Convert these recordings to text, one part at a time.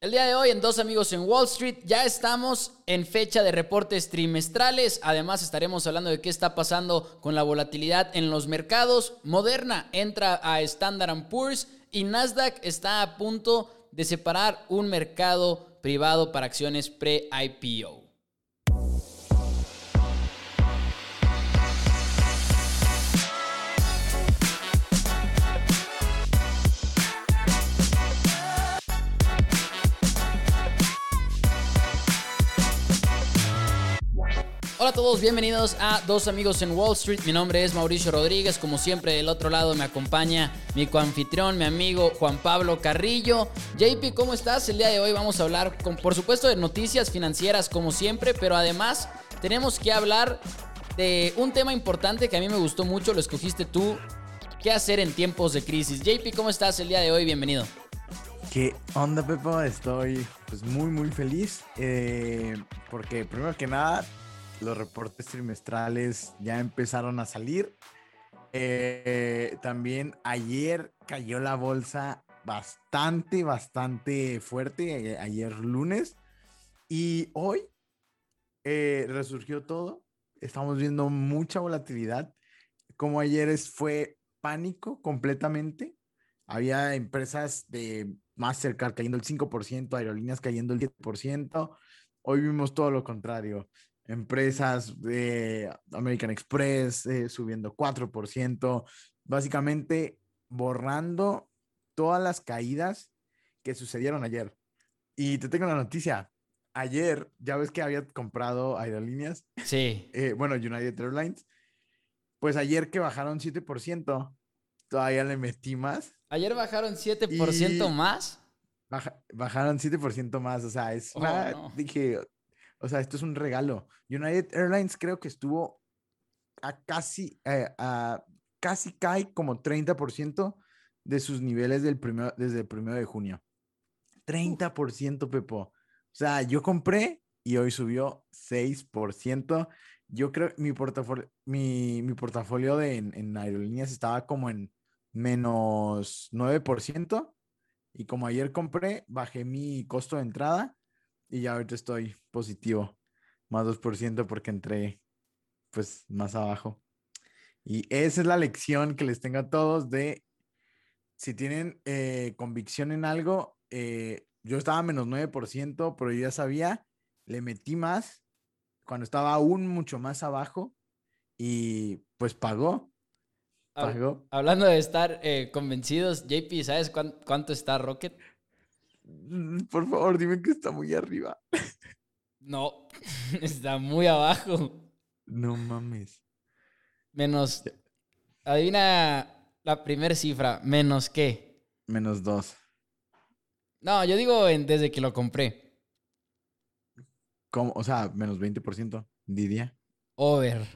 El día de hoy en Dos Amigos en Wall Street ya estamos en fecha de reportes trimestrales. Además estaremos hablando de qué está pasando con la volatilidad en los mercados. Moderna entra a Standard Poor's y Nasdaq está a punto de separar un mercado privado para acciones pre-IPO. Hola a todos, bienvenidos a Dos Amigos en Wall Street. Mi nombre es Mauricio Rodríguez. Como siempre, del otro lado me acompaña mi coanfitrión, mi amigo Juan Pablo Carrillo. JP, ¿cómo estás? El día de hoy vamos a hablar, por supuesto, de noticias financieras, como siempre, pero además tenemos que hablar de un tema importante que a mí me gustó mucho, lo escogiste tú. ¿Qué hacer en tiempos de crisis? JP, ¿cómo estás el día de hoy? Bienvenido. ¿Qué onda, Pepo? Estoy pues muy, muy feliz. Eh, porque primero que nada, los reportes trimestrales ya empezaron a salir. Eh, también ayer cayó la bolsa bastante, bastante fuerte, eh, ayer lunes. Y hoy eh, resurgió todo. Estamos viendo mucha volatilidad. Como ayer fue pánico completamente. Había empresas de Mastercard cayendo el 5%, aerolíneas cayendo el 10%. Hoy vimos todo lo contrario empresas de American Express eh, subiendo 4%, básicamente borrando todas las caídas que sucedieron ayer. Y te tengo la noticia. Ayer, ya ves que había comprado aerolíneas. Sí. Eh, bueno, United Airlines. Pues ayer que bajaron 7%, todavía le metí más. Ayer bajaron 7% más. bajaron 7% más, o sea, es oh, dije, o sea, esto es un regalo. United Airlines creo que estuvo a casi, eh, a casi cae como 30% de sus niveles del primero, desde el primero de junio. 30%, Pepo. O sea, yo compré y hoy subió 6%. Yo creo mi portafolio, mi, mi portafolio de, en, en, aerolíneas estaba como en menos 9%. Y como ayer compré, bajé mi costo de entrada y ya ahorita estoy positivo, más 2% porque entré pues más abajo. Y esa es la lección que les tengo a todos de si tienen eh, convicción en algo, eh, yo estaba a menos 9%, pero yo ya sabía, le metí más cuando estaba aún mucho más abajo y pues pagó. Pagó. Hablando de estar eh, convencidos, JP, ¿sabes cuánto está Rocket? Mm, por favor, dime que está muy arriba. No, está muy abajo. No mames. Menos. Adivina la primera cifra. ¿Menos qué? Menos dos. No, yo digo desde que lo compré. ¿Cómo? O sea, menos 20%. Didia. Over.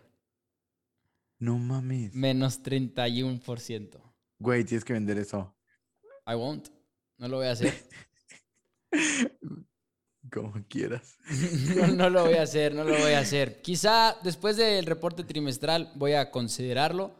No mames. Menos 31%. Güey, tienes que vender eso. I won't. No lo voy a hacer. Como quieras. No, lo voy a hacer, no lo voy a hacer. Quizá después del reporte trimestral voy a considerarlo.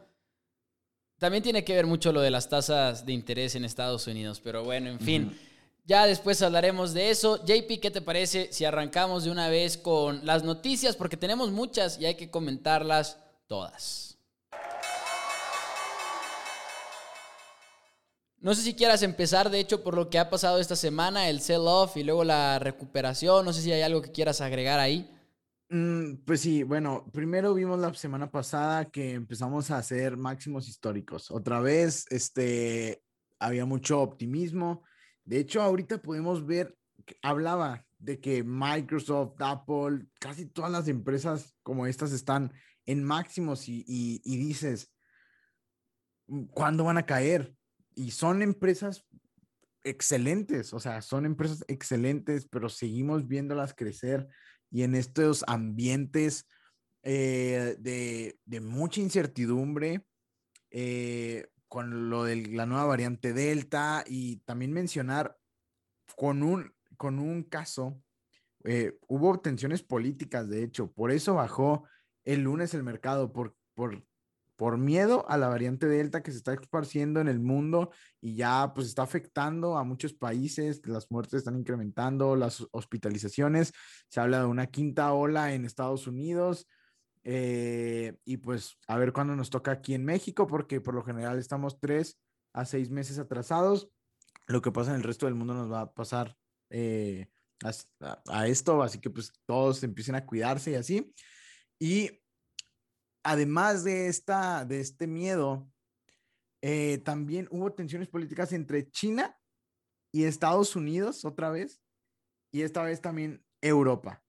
También tiene que ver mucho lo de las tasas de interés en Estados Unidos, pero bueno, en fin. Ya después hablaremos de eso. JP, ¿qué te parece si arrancamos de una vez con las noticias? Porque tenemos muchas y hay que comentarlas todas. No sé si quieras empezar, de hecho, por lo que ha pasado esta semana, el sell-off y luego la recuperación. No sé si hay algo que quieras agregar ahí. Mm, pues sí, bueno, primero vimos la semana pasada que empezamos a hacer máximos históricos. Otra vez, este, había mucho optimismo. De hecho, ahorita podemos ver, hablaba de que Microsoft, Apple, casi todas las empresas como estas están en máximos y, y dices, ¿cuándo van a caer? Y son empresas excelentes, o sea, son empresas excelentes, pero seguimos viéndolas crecer y en estos ambientes eh, de, de, mucha incertidumbre, eh, con lo de la nueva variante Delta y también mencionar con un, con un caso, eh, hubo tensiones políticas, de hecho, por eso bajó el lunes el mercado, por, por por miedo a la variante Delta que se está esparciendo en el mundo y ya pues está afectando a muchos países, las muertes están incrementando, las hospitalizaciones, se habla de una quinta ola en Estados Unidos eh, y pues a ver cuándo nos toca aquí en México, porque por lo general estamos tres a seis meses atrasados. Lo que pasa en el resto del mundo nos va a pasar eh, a, a esto, así que pues todos empiecen a cuidarse y así. Y además de, esta, de este miedo, eh, también hubo tensiones políticas entre China y Estados Unidos otra vez, y esta vez también Europa.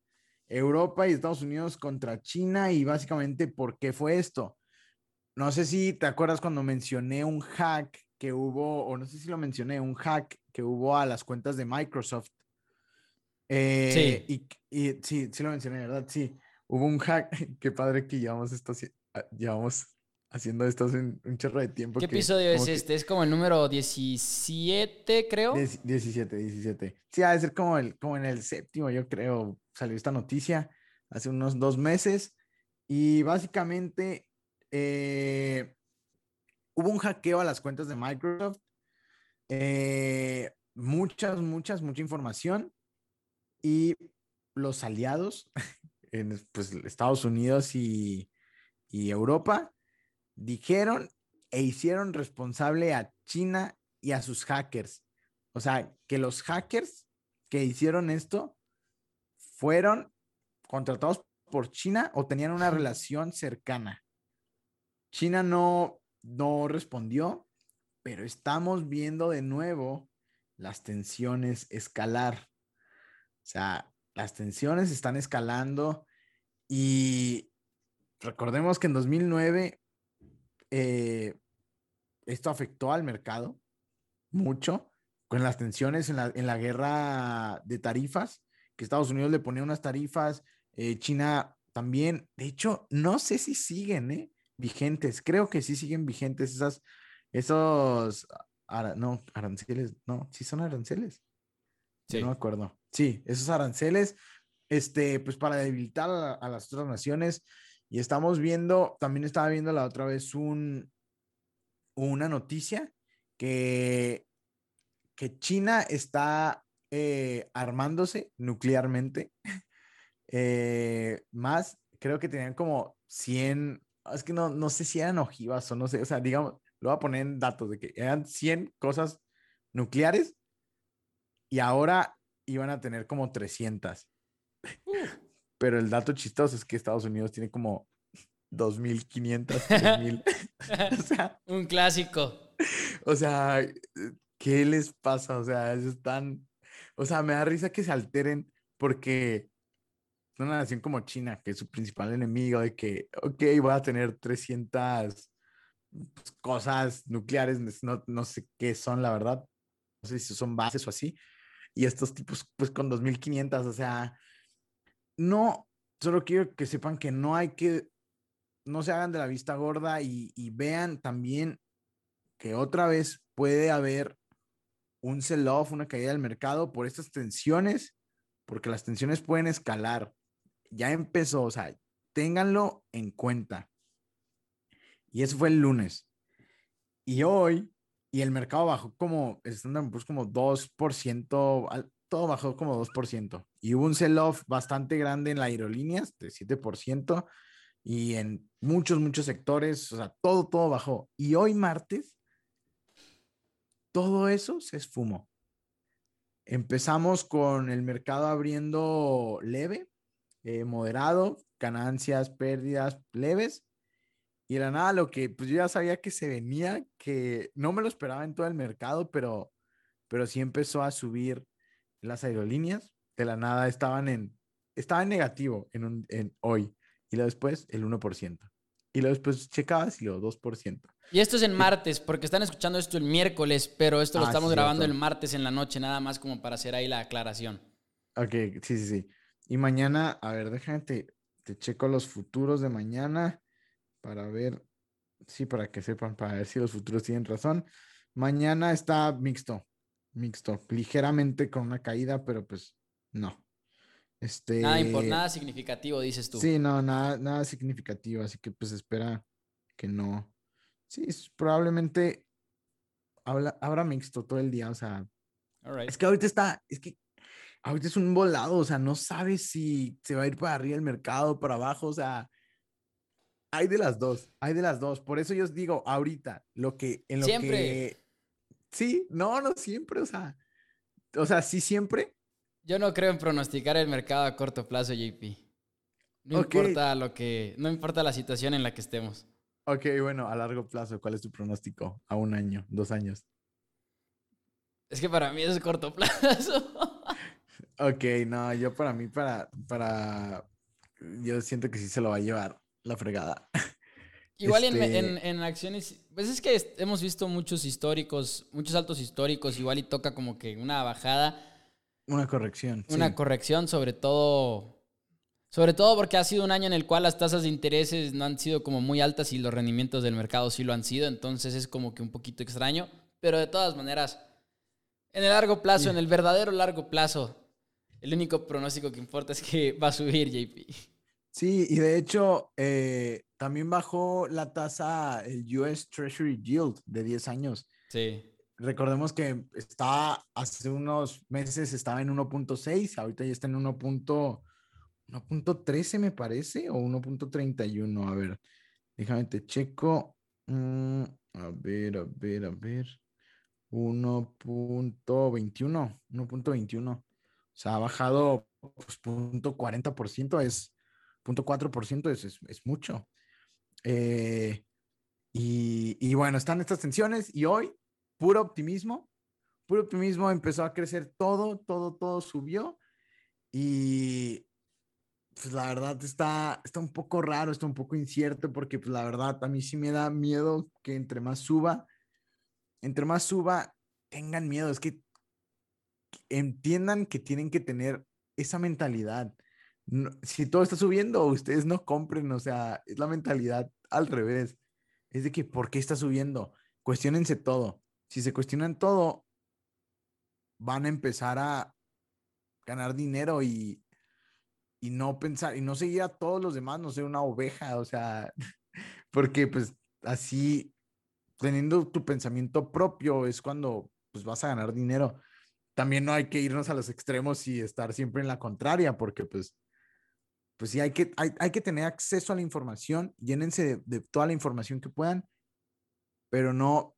Europa y Estados Unidos contra China y básicamente por qué fue esto. No sé si te acuerdas cuando mencioné un hack que hubo, o no sé si lo mencioné, un hack que hubo a las cuentas de Microsoft. Eh, sí. Y, y, sí, sí lo mencioné, ¿verdad? Sí hubo un hack, qué padre que llevamos esto, ah, llevamos haciendo esto hace un, chorro de tiempo. ¿Qué episodio es este? Es como el número 17, creo. 17, 17. Sí, ha de ser como, el, como en el séptimo, yo creo, salió esta noticia hace unos dos meses. Y básicamente eh, hubo un hackeo a las cuentas de Microsoft. Eh, muchas, muchas, mucha información. Y los aliados en pues, Estados Unidos y, Europa, dijeron e hicieron responsable a China y a sus hackers. O sea, que los hackers que hicieron esto fueron contratados por China o tenían una relación cercana. China no, no respondió, pero estamos viendo de nuevo las tensiones escalar. O sea, las tensiones están escalando y recordemos que en 2009 eh, esto afectó al mercado mucho con las tensiones en la, guerra de tarifas, que Estados Unidos le ponía unas tarifas, eh, China también, de hecho, no sé si siguen ¿eh? vigentes, creo que sí siguen vigentes esas, esos, no, aranceles, no, sí son aranceles. Sí. No me acuerdo. Sí, esos aranceles, este, pues para debilitar a, las otras naciones. Y estamos viendo, también estaba viendo la otra vez un, una noticia que, que China está eh, armándose nuclearmente. Eh, más, creo que tenían como 100, es que no, no sé si eran ojivas o no sé, o sea, digamos, lo voy a poner en datos de que eran 100 cosas nucleares y ahora iban a tener como 300. Pero el dato chistoso es que Estados Unidos tiene como 2.500, o sea, un clásico. O sea, ¿qué les pasa? O sea, es tan... O sea, me da risa que se alteren porque una nación como China, que es su principal enemigo, de que, ok, voy a tener 300 pues, cosas nucleares, no, no sé qué son, la verdad. No sé si son bases o así. Y estos tipos, pues con 2.500, o sea, no, solo quiero que sepan que no hay que, no se hagan de la vista gorda y, vean también que otra vez puede haber un sell-off, una caída del mercado por estas tensiones, porque las tensiones pueden escalar. Ya empezó, o sea, ténganlo en cuenta. Y eso fue el lunes. Y hoy, y el mercado bajó como, están pues como 2%, todo bajó como 2%. Y hubo un sell-off bastante grande en las aerolíneas, de 7%, y en muchos, muchos sectores, o sea, todo, todo bajó. Y hoy martes, todo eso se esfumó. Empezamos con el mercado abriendo leve, eh, moderado, ganancias, pérdidas leves. Y era nada lo que pues yo ya sabía que se venía, que no me lo esperaba en todo el mercado, pero, pero sí empezó a subir las aerolíneas de la nada estaban en, estaba en negativo en, un, en hoy y luego después el 1%. Y luego después checabas y luego 2%. Y esto es en martes, porque están escuchando esto el miércoles, pero esto lo ah, estamos grabando el martes en la noche, nada más como para hacer ahí la aclaración. Ok, sí, sí, sí. Y mañana, a ver, déjame, te, te checo los futuros de mañana para ver, sí, para que sepan, para ver si los futuros tienen razón. Mañana está mixto mixto, ligeramente con una caída, pero pues no. Este, nada, nada significativo, dices tú. Sí, no, nada, nada significativo, así que pues espera que no. Sí, probablemente habla, habrá mixto todo el día, o sea. Es que ahorita está, es que ahorita es un volado, o sea, no sabes si se va a ir para arriba el mercado, para abajo, o sea, hay de las dos, hay de las dos. Por eso yo os digo, ahorita, lo que, en lo siempre. Sí, no, no siempre, o sea, o sea, sí siempre. Yo no creo en pronosticar el mercado a corto plazo, JP. No importa lo que, no importa la situación en la que estemos. Ok, bueno, a largo plazo, ¿cuál es tu pronóstico? A un año, dos años. Es que para mí es corto plazo. ok, no, yo para mí, para, para, yo siento que sí se lo va a llevar la fregada. Igual este en, acciones, pues es que hemos visto muchos históricos, muchos altos históricos, igual y toca como que una bajada. Una corrección. Una corrección, sobre todo, sobre todo porque ha sido un año en el cual las tasas de intereses no han sido como muy altas y los rendimientos del mercado sí lo han sido, entonces es como que un poquito extraño, pero de todas maneras, en el largo plazo, en el verdadero largo plazo, el único pronóstico que importa es que va a subir JP. Sí, y de hecho, eh, también bajó la tasa, el US Treasury Yield de 10 años. Sí. Recordemos que estaba hace unos meses estaba en 1.6, ahorita ya está en 1.13 me parece, o 1.31. A ver, déjame te checo. Mm, a ver, a ver, a ver. 1.21, 1.21. O sea, ha bajado pues, 0.40%, es 0.4% es, es, es, mucho. Eh, y, y, bueno, están estas tensiones y hoy, puro optimismo, puro optimismo, empezó a crecer todo, todo, todo subió y pues la verdad está, está un poco raro, está un poco incierto porque pues la verdad a mí sí me da miedo que entre más suba, entre más suba, tengan miedo, es que entiendan que tienen que tener esa mentalidad si todo está subiendo, ustedes no compren, o sea, es la mentalidad al revés. Es de que, ¿por qué está subiendo? Cuestiónense todo. Si se cuestionan todo, van a empezar a ganar dinero y, y no pensar, y no seguir a todos los demás, no ser una oveja, o sea, porque pues así, teniendo tu pensamiento propio, es cuando pues vas a ganar dinero. También no hay que irnos a los extremos y estar siempre en la contraria, porque pues pues sí, hay que, hay, hay que tener acceso a la información, llénense de, toda la información que puedan, pero no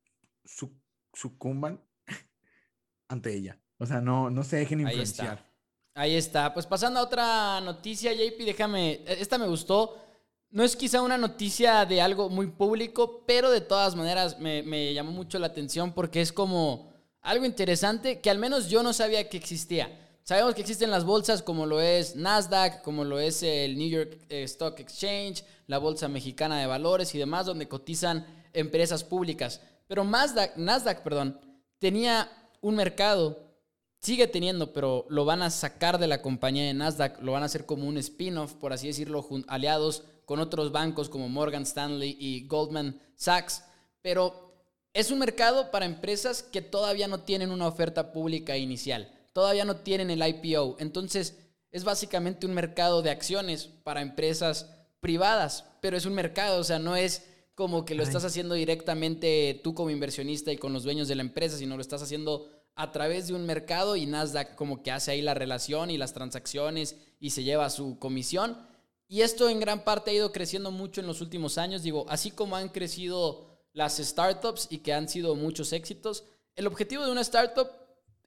sucumban ante ella. O sea, no, no se dejen influenciar. Ahí está. Ahí está. Pues pasando a otra noticia, JP, déjame, e, esta me gustó. No es quizá una noticia de algo muy público, pero de todas maneras me, me llamó mucho la atención porque es como algo interesante que al menos yo no sabía que existía. Sabemos que existen las bolsas como lo es Nasdaq, como lo es el New York eh, Stock Exchange, la Bolsa Mexicana de Valores y demás, donde cotizan empresas públicas. Pero Nasdaq, Nasdaq perdón, tenía un mercado, sigue teniendo, pero lo van a sacar de la compañía de Nasdaq, lo van a hacer como un spin-off, por así decirlo, aliados con otros bancos como Morgan Stanley y Goldman Sachs. Pero es un mercado para empresas que todavía no tienen una oferta pública inicial todavía no tienen el IPO. Entonces, es básicamente un mercado de acciones para empresas privadas, pero es un mercado, o sea, no es como que lo estás haciendo directamente tú como inversionista y con los dueños de la empresa, sino lo estás haciendo a través de un mercado y Nasdaq como que hace ahí la relación y las transacciones y se lleva su comisión. Y esto en gran parte ha ido creciendo mucho en los últimos años, digo, así como han crecido las startups y que han sido muchos éxitos, el objetivo de una startup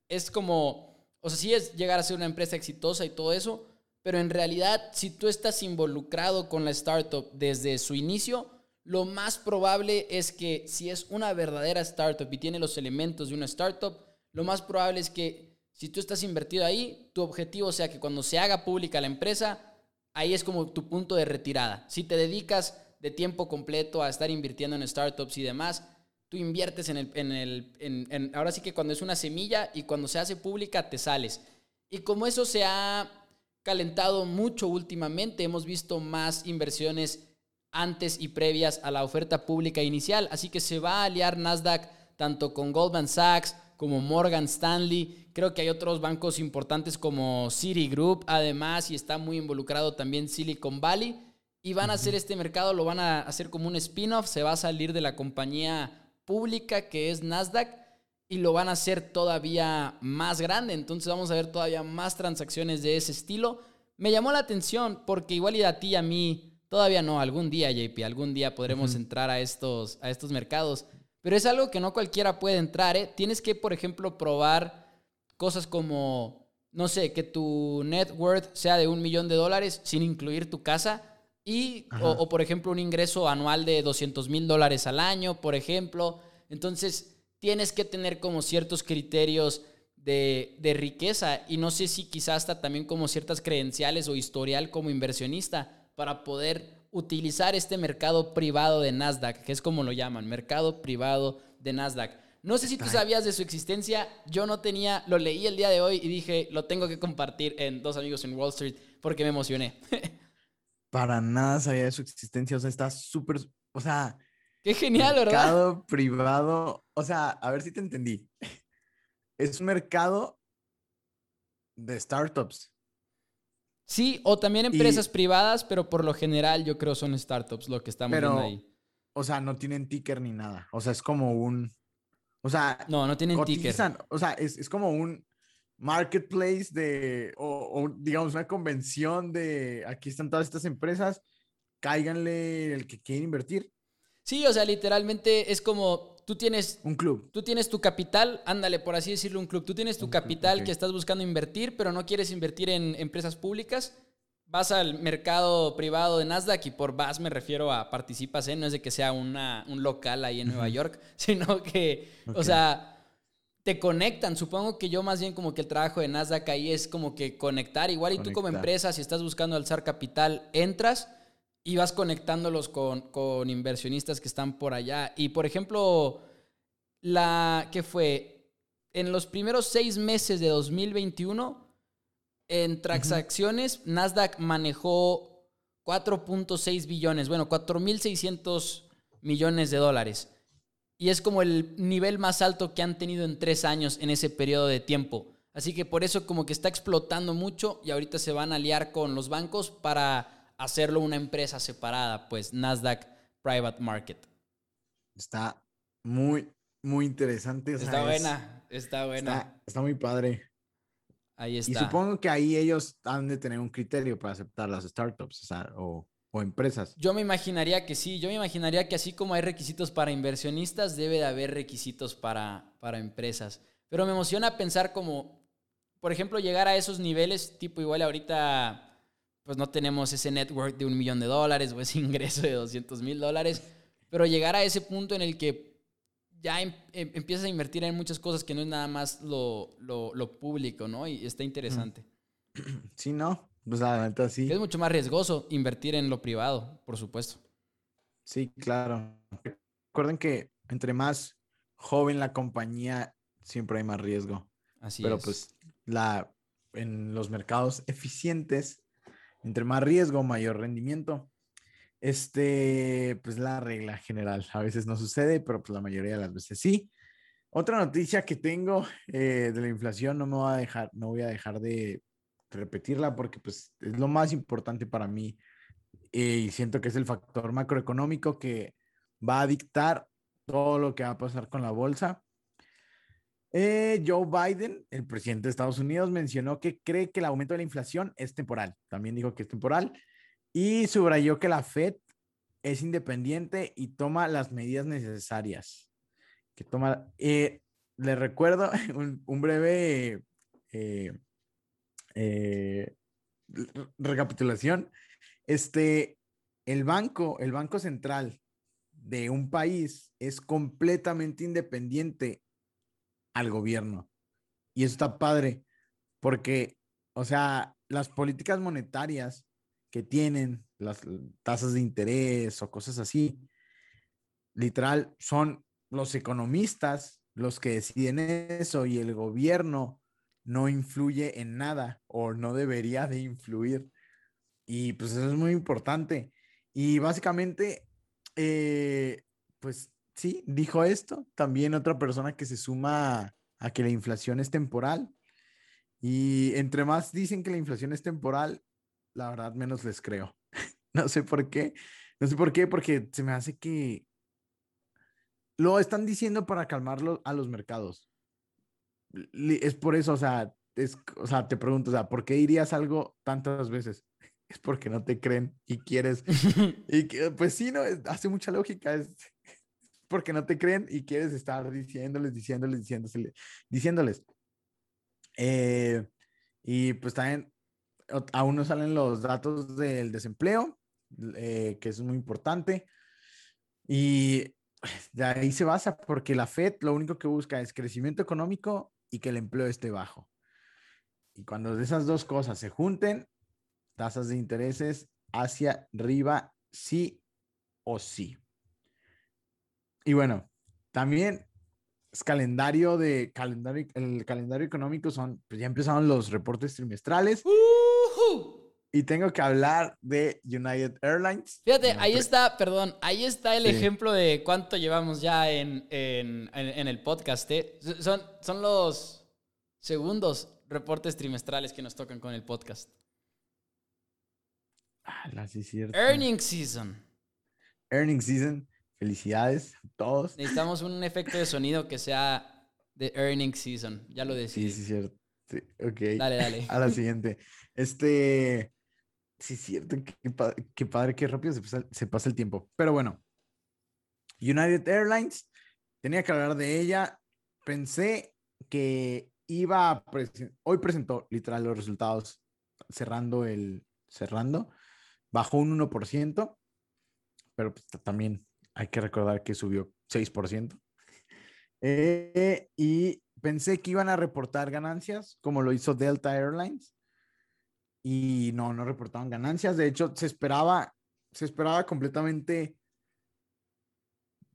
es como o sea, sí es llegar a ser una empresa exitosa y todo eso, pero en realidad, si tú estás involucrado con la startup desde su inicio, lo más probable es que si es una verdadera startup y tiene los elementos de una startup, lo más probable es que si tú estás invertido ahí, tu objetivo sea que cuando se haga pública la empresa, ahí es como tu punto de retirada. Si te dedicas de tiempo completo a estar invirtiendo en startups y demás, tú inviertes en el, en el en, ahora sí que cuando es una semilla y cuando se hace pública te sales. Y como eso se ha calentado mucho últimamente, hemos visto más inversiones antes y previas a la oferta pública inicial, así que se va a aliar Nasdaq tanto con Goldman Sachs como Morgan Stanley, creo que hay otros bancos importantes como Citigroup, además, y está muy involucrado también Silicon Valley. y van a hacer este mercado, lo van a hacer como un spin-off, se va a salir de la compañía pública que es Nasdaq y lo van a hacer todavía más grande, entonces vamos a ver todavía más transacciones de ese estilo. Me llamó la atención porque igual y a ti y a mí, todavía no, algún día JP, algún día podremos entrar a estos, a estos mercados, pero es algo que no cualquiera puede entrar, ¿eh? Tienes que, por ejemplo, probar cosas como, no sé, que tu net worth sea de un millón de dólares sin incluir tu casa y, o, por ejemplo, un ingreso anual de 200 mil dólares al año, por ejemplo. Entonces, tienes que tener como ciertos criterios de, de, riqueza y no sé si quizás hasta también como ciertas credenciales o historial como inversionista para poder utilizar este mercado privado de Nasdaq, que es como lo llaman, mercado privado de Nasdaq. No sé si tú sabías de su existencia, yo no tenía, lo leí el día de hoy y dije, lo tengo que compartir en Dos Amigos en Wall Street porque me emocioné. Para nada sabía de su existencia, o sea, está súper, o sea... Qué genial, ¿verdad? Mercado privado, o sea, a ver si te entendí. Es un mercado de startups. Sí, o también empresas privadas, pero por lo general yo creo son startups lo que estamos viendo ahí. O sea, no tienen ticker ni nada. O sea, es como un. O sea. No, no tienen ticker. O sea, es, es, como un marketplace de. O, digamos, una convención de. Aquí están todas estas empresas. Cáiganle el que quiere invertir. Sí, o sea, literalmente es como tú tienes... Un club. Tú tienes tu capital, ándale, por así decirlo, un club. Tú tienes tu capital que estás buscando invertir, pero no quieres invertir en empresas públicas. Vas al mercado privado de Nasdaq y por vas me refiero a participas en, no es de que sea una, un local ahí en Nueva York, sino que, o sea, te conectan. Supongo que yo más bien como que el trabajo de Nasdaq ahí es como que conectar. Igual y tú como empresa, si estás buscando alzar capital, entras y vas conectándolos con, con, inversionistas que están por allá. Y por ejemplo, la que fue en los primeros seis meses de 2021, en transacciones, Nasdaq manejó 4.6 billones, bueno, 4.600 millones de dólares. Y es como el nivel más alto que han tenido en tres años en ese periodo de tiempo. Así que por eso como que está explotando mucho y ahorita se van a aliar con los bancos para hacerlo una empresa separada, pues Nasdaq Private Market. Está muy, muy interesante. está buena, está buena. Está, muy padre. Ahí está. Y supongo que ahí ellos han de tener un criterio para aceptar las startups o, o, empresas. Yo me imaginaría que sí, yo me imaginaría que así como hay requisitos para inversionistas, debe de haber requisitos para, para empresas. Pero me emociona pensar como, por ejemplo, llegar a esos niveles, tipo igual ahorita pues no tenemos ese network de un millón de dólares o ese ingreso de 200 mil dólares, pero llegar a ese punto en el que ya em, em, empiezas a invertir en muchas cosas que no es nada más lo, lo, público, ¿no? Y está interesante. Sí, ¿no? Pues la sí. Es mucho más riesgoso invertir en lo privado, por supuesto. Sí, claro. Recuerden que entre más joven la compañía, siempre hay más riesgo. Así Pero pues la, en los mercados eficientes entre más riesgo, mayor rendimiento. Este, pues la regla general. A veces no sucede, pero pues la mayoría de las veces sí. Otra noticia que tengo eh, de la inflación, no me voy a dejar, no voy a dejar de repetirla porque pues es lo más importante para mí eh, y siento que es el factor macroeconómico que va a dictar todo lo que va a pasar con la bolsa. Eh, Joe Biden, el presidente de Estados Unidos, mencionó que cree que el aumento de la inflación es temporal. También dijo que es temporal y subrayó que la Fed es independiente y toma las medidas necesarias. Que toma, eh, recuerdo un, breve recapitulación. Este, el banco, el banco central de un país es completamente independiente al gobierno. Y eso está padre, porque, o sea, las políticas monetarias que tienen, las tasas de interés o cosas así, literal, son los economistas los que deciden eso y el gobierno no influye en nada o no debería de influir. Y pues eso es muy importante. Y básicamente, eh, pues sí, dijo esto. También otra persona que se suma a que la inflación es temporal. Y entre más dicen que la inflación es temporal, la verdad menos les creo. No sé por qué. No sé por qué, porque se me hace que lo están diciendo para calmarlo a los mercados. Es por eso, o sea, es, o sea, te pregunto, o sea, ¿por qué dirías algo tantas veces? Es porque no te creen y quieres. y que, pues sí, no, hace mucha lógica. Es porque no te creen y quieres estar diciéndoles, diciéndoles, diciéndoles, diciéndoles. Eh, y pues también aún no salen los datos del desempleo, eh, que es muy importante. Y de ahí se basa porque la Fed lo único que busca es crecimiento económico y que el empleo esté bajo. Y cuando esas dos cosas se junten, tasas de intereses hacia arriba, sí o sí. Y bueno, también es calendario de calendario, el calendario económico son, pues ya empezaron los reportes trimestrales. Y tengo que hablar de United Airlines. Fíjate, ahí está, perdón, ahí está el ejemplo de cuánto llevamos ya en, el podcast. ¿eh? Son, son los segundos reportes trimestrales que nos tocan con el podcast. Ah, sí, cierto. Earning season. Earning season. Felicidades a todos. Necesitamos un efecto de sonido que sea de earning season. Ya lo decía. Sí, sí, cierto. Sí, ok. Dale, dale. A la siguiente. Este. Sí, cierto. Qué, padre, qué rápido se pasa, el tiempo. Pero bueno. United Airlines. Tenía que hablar de ella. Pensé que iba a. Hoy presentó literal los resultados cerrando el. Cerrando. Bajó un 1%. Pero pues, también hay que recordar que subió 6%. Eh, y pensé que iban a reportar ganancias, como lo hizo Delta Airlines. Y no, no reportaban ganancias. De hecho, se esperaba, se esperaba completamente,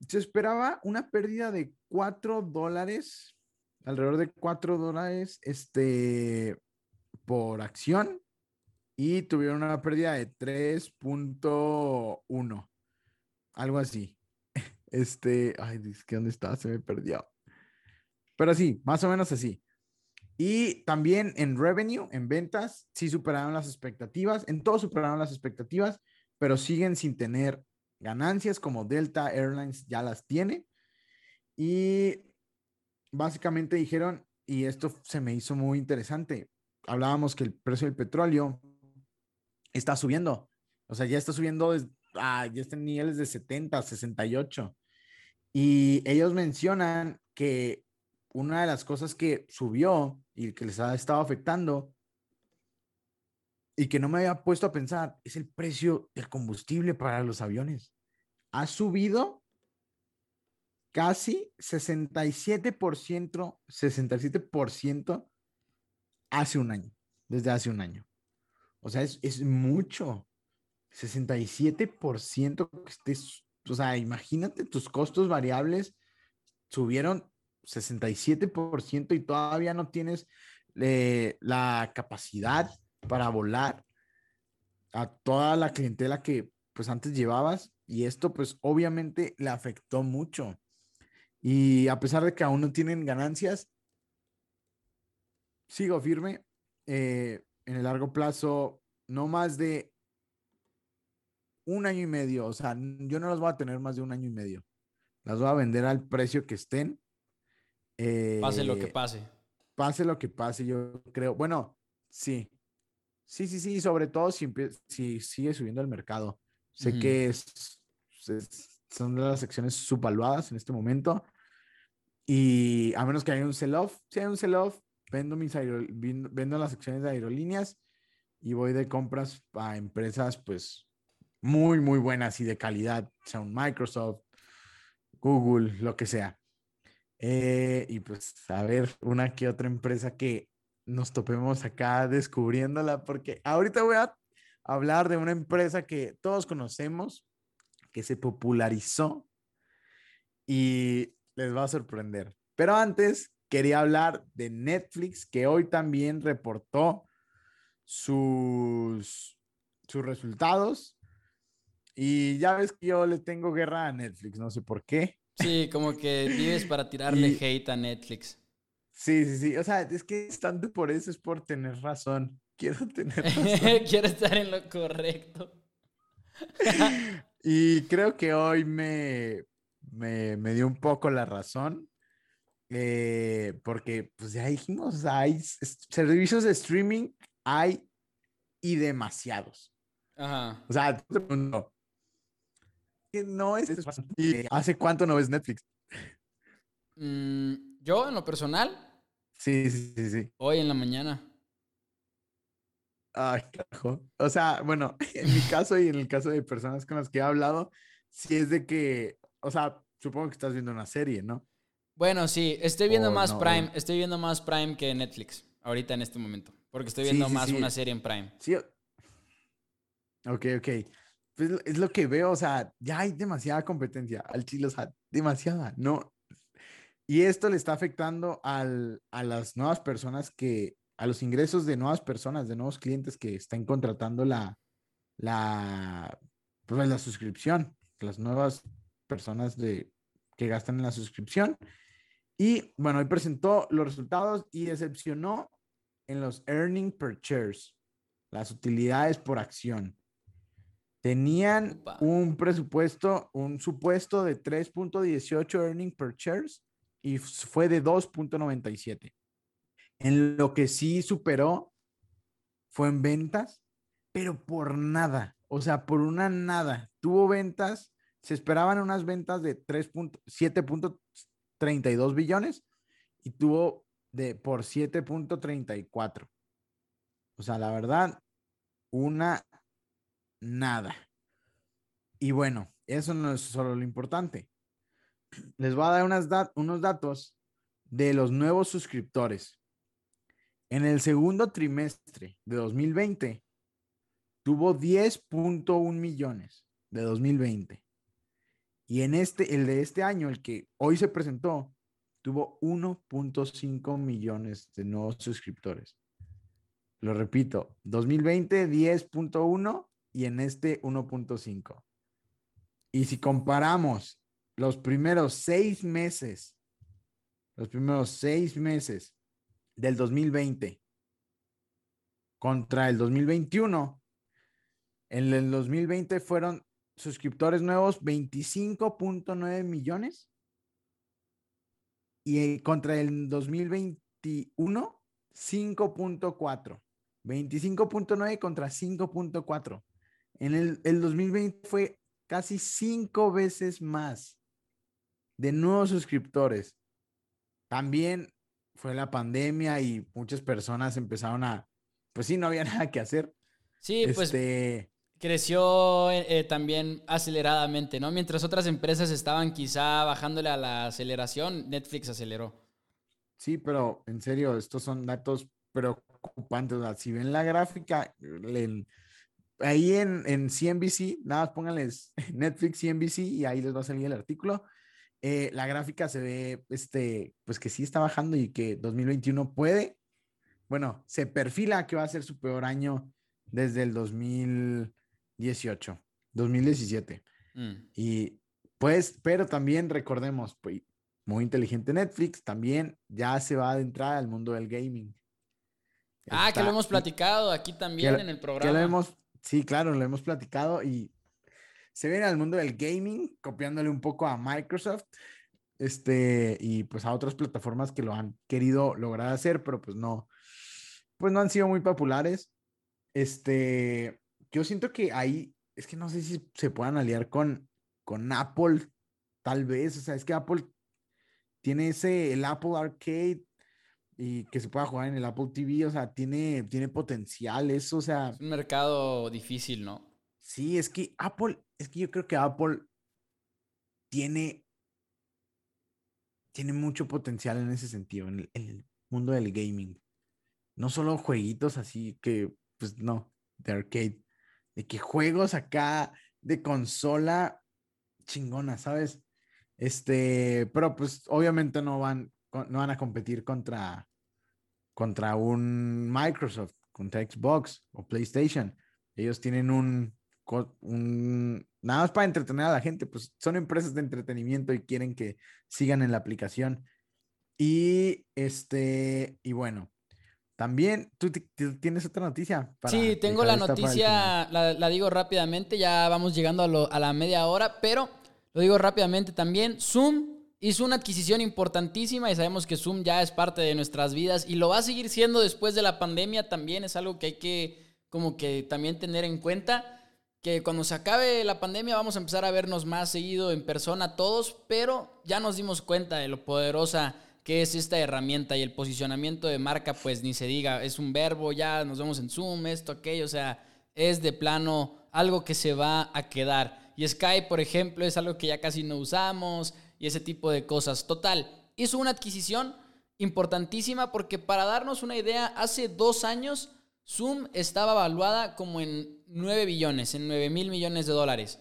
se esperaba una pérdida de 4 dólares, alrededor de 4 dólares, este, por acción. Y tuvieron una pérdida de 3.1 algo así. Este, ay, dónde está, se me perdió. Pero sí, más o menos así. Y también en revenue, en ventas, sí superaron las expectativas, en todo superaron las expectativas, pero siguen sin tener ganancias como Delta Airlines ya las tiene. Y básicamente dijeron, y esto se me hizo muy interesante, hablábamos que el precio del petróleo está subiendo, o sea, ya está subiendo desde ah, ya están niveles de 70, 68. Y ellos mencionan que una de las cosas que subió y que les ha estado afectando y que no me había puesto a pensar es el precio del combustible para los aviones. Ha subido casi 67%, 67% hace un año, desde hace un año. O sea, es, es mucho. 67% que estés, o sea, imagínate tus costos variables subieron 67% y todavía no tienes eh, la capacidad para volar a toda la clientela que pues antes llevabas y esto pues obviamente le afectó mucho. Y a pesar de que aún no tienen ganancias, sigo firme. Eh, en el largo plazo, no más de un año y medio. O sea, yo no las voy a tener más de un año y medio. Las voy a vender al precio que estén. Pase lo que eh, pase. Pase lo que pase, yo creo. Bueno, sí. Sí, sí, sí. Sobre todo si, si sigue subiendo el mercado. Sé que es, son de las acciones subvaluadas en este momento. Y a menos que haya un sell-off, si hay un sell-off, vendo, mis vendo las acciones de aerolíneas y voy de compras a empresas, pues, muy, muy buenas y de calidad, sea un Microsoft, Google, lo que sea. Eh, y pues a ver, una que otra empresa que nos topemos acá descubriéndola, porque ahorita voy a hablar de una empresa que todos conocemos, que se popularizó y les va a sorprender. Pero antes quería hablar de Netflix, que hoy también reportó sus, sus resultados y ya ves que yo le tengo guerra a Netflix, no sé por qué. Sí, como que vives para tirarle hate a Netflix. Sí, sí, sí. O sea, es que es tanto por eso, es por tener razón. Quiero tener razón. Quiero estar en lo correcto. y creo que hoy me, me, me dio un poco la razón. Eh, porque pues ya dijimos, hay servicios de streaming, hay y demasiados. Ajá. O sea, no, no es ¿Hace cuánto no ves Netflix? Mm, yo, en lo personal. Sí, sí, sí, sí. Hoy en la mañana. Ay, carajo. O sea, bueno, en mi caso y en el caso de personas con las que he hablado, sí es de que, o sea, supongo que estás viendo una serie, ¿no? Bueno, sí, estoy viendo más Prime, estoy viendo más Prime que Netflix, ahorita en este momento, porque estoy viendo más una serie en Prime. Sí. Ok, ok. Pues es lo que veo, o sea, ya hay demasiada competencia al chile, o sea, demasiada, ¿no? Y esto le está afectando al, a las nuevas personas que, a los ingresos de nuevas personas, de nuevos clientes que están contratando la, la, pues la suscripción, las nuevas personas de, que gastan en la suscripción. Y bueno, hoy presentó los resultados y decepcionó en los earning per shares, las utilidades por acción. Tenían un presupuesto, un supuesto de 3.18 earning per shares y fue de 2.97. En lo que sí superó fue en ventas, pero por nada, o sea, por una nada. Tuvo ventas, se esperaban unas ventas de 7.32 billones y tuvo de por 7.34. O sea, la verdad, una nada. Y bueno, eso no es solo lo importante. Les voy a dar unos datos de los nuevos suscriptores. En el segundo trimestre de 2020, tuvo 10.1 millones de 2020. Y en este, el de este año, el que hoy se presentó, tuvo 1.5 millones de nuevos suscriptores. Lo repito, 2020 10.1 y en este 1.5. Y si comparamos los primeros seis meses, los primeros seis meses del 2020 contra el 2021, en el 2020 fueron suscriptores nuevos 25.9 millones y contra el 2021 5.4. 25.9 contra 5.4. En el, el 2020 fue casi cinco veces más de nuevos suscriptores. También fue la pandemia y muchas personas empezaron a, pues sí, no había nada que hacer. Sí, pues este, creció eh, eh, también aceleradamente, ¿no? Mientras otras empresas estaban quizá bajándole a la aceleración, Netflix aceleró. Sí, pero en serio, estos son datos preocupantes. si ven la gráfica, ahí en, en CNBC, nada más pónganles Netflix, CNBC y ahí les va a salir el artículo. Eh, la gráfica se ve, este, pues que sí está bajando y que 2021 puede, bueno, se perfila que va a ser su peor año desde el 2018, 2017. Mm. Y pues, pero también recordemos, pues, muy inteligente Netflix, también ya se va a adentrar al mundo del gaming. Ah, que lo hemos platicado aquí también en el programa. lo hemos, sí, claro, lo hemos platicado y se viene al mundo del gaming, copiándole un poco a Microsoft, este, y pues a otras plataformas que lo han querido lograr hacer, pero pues no, pues no han sido muy populares. Este, yo siento que ahí, es que no sé si se puedan aliar con, con Apple, tal vez, o sea, es que Apple tiene ese, el Apple Arcade, y que se pueda jugar en el Apple TV, o sea, tiene, tiene potencial eso, o sea. Es un mercado difícil, ¿no? Sí, es que Apple, es que yo creo que Apple tiene, tiene mucho potencial en ese sentido, en el, mundo del gaming. No solo jueguitos así que, pues no, de arcade, de que juegos acá de consola chingona, ¿sabes? Este, pero pues obviamente no van, no van a competir contra, contra un Microsoft, contra Xbox o PlayStation. Ellos tienen un, nada más para entretener a la gente, pues son empresas de entretenimiento y quieren que sigan en la aplicación. Y este, y bueno, también, ¿tú, tienes otra noticia? sí, tengo la noticia, la, digo rápidamente, ya vamos llegando a, a la media hora, pero lo digo rápidamente también. Zoom hizo una adquisición importantísima y sabemos que Zoom ya es parte de nuestras vidas y lo va a seguir siendo después de la pandemia también, es algo que hay que como que también tener en cuenta que cuando se acabe la pandemia vamos a empezar a vernos más seguido en persona todos, pero ya nos dimos cuenta de lo poderosa que es esta herramienta y el posicionamiento de marca, pues ni se diga, es un verbo, ya nos vemos en Zoom, esto, aquello, o sea, es de plano algo que se va a quedar. Y Skype, por ejemplo, es algo que ya casi no usamos y ese tipo de cosas. Total, hizo una adquisición importantísima porque para darnos una idea, hace dos años Zoom estaba evaluada como en 9 billones, en 9 mil millones de dólares.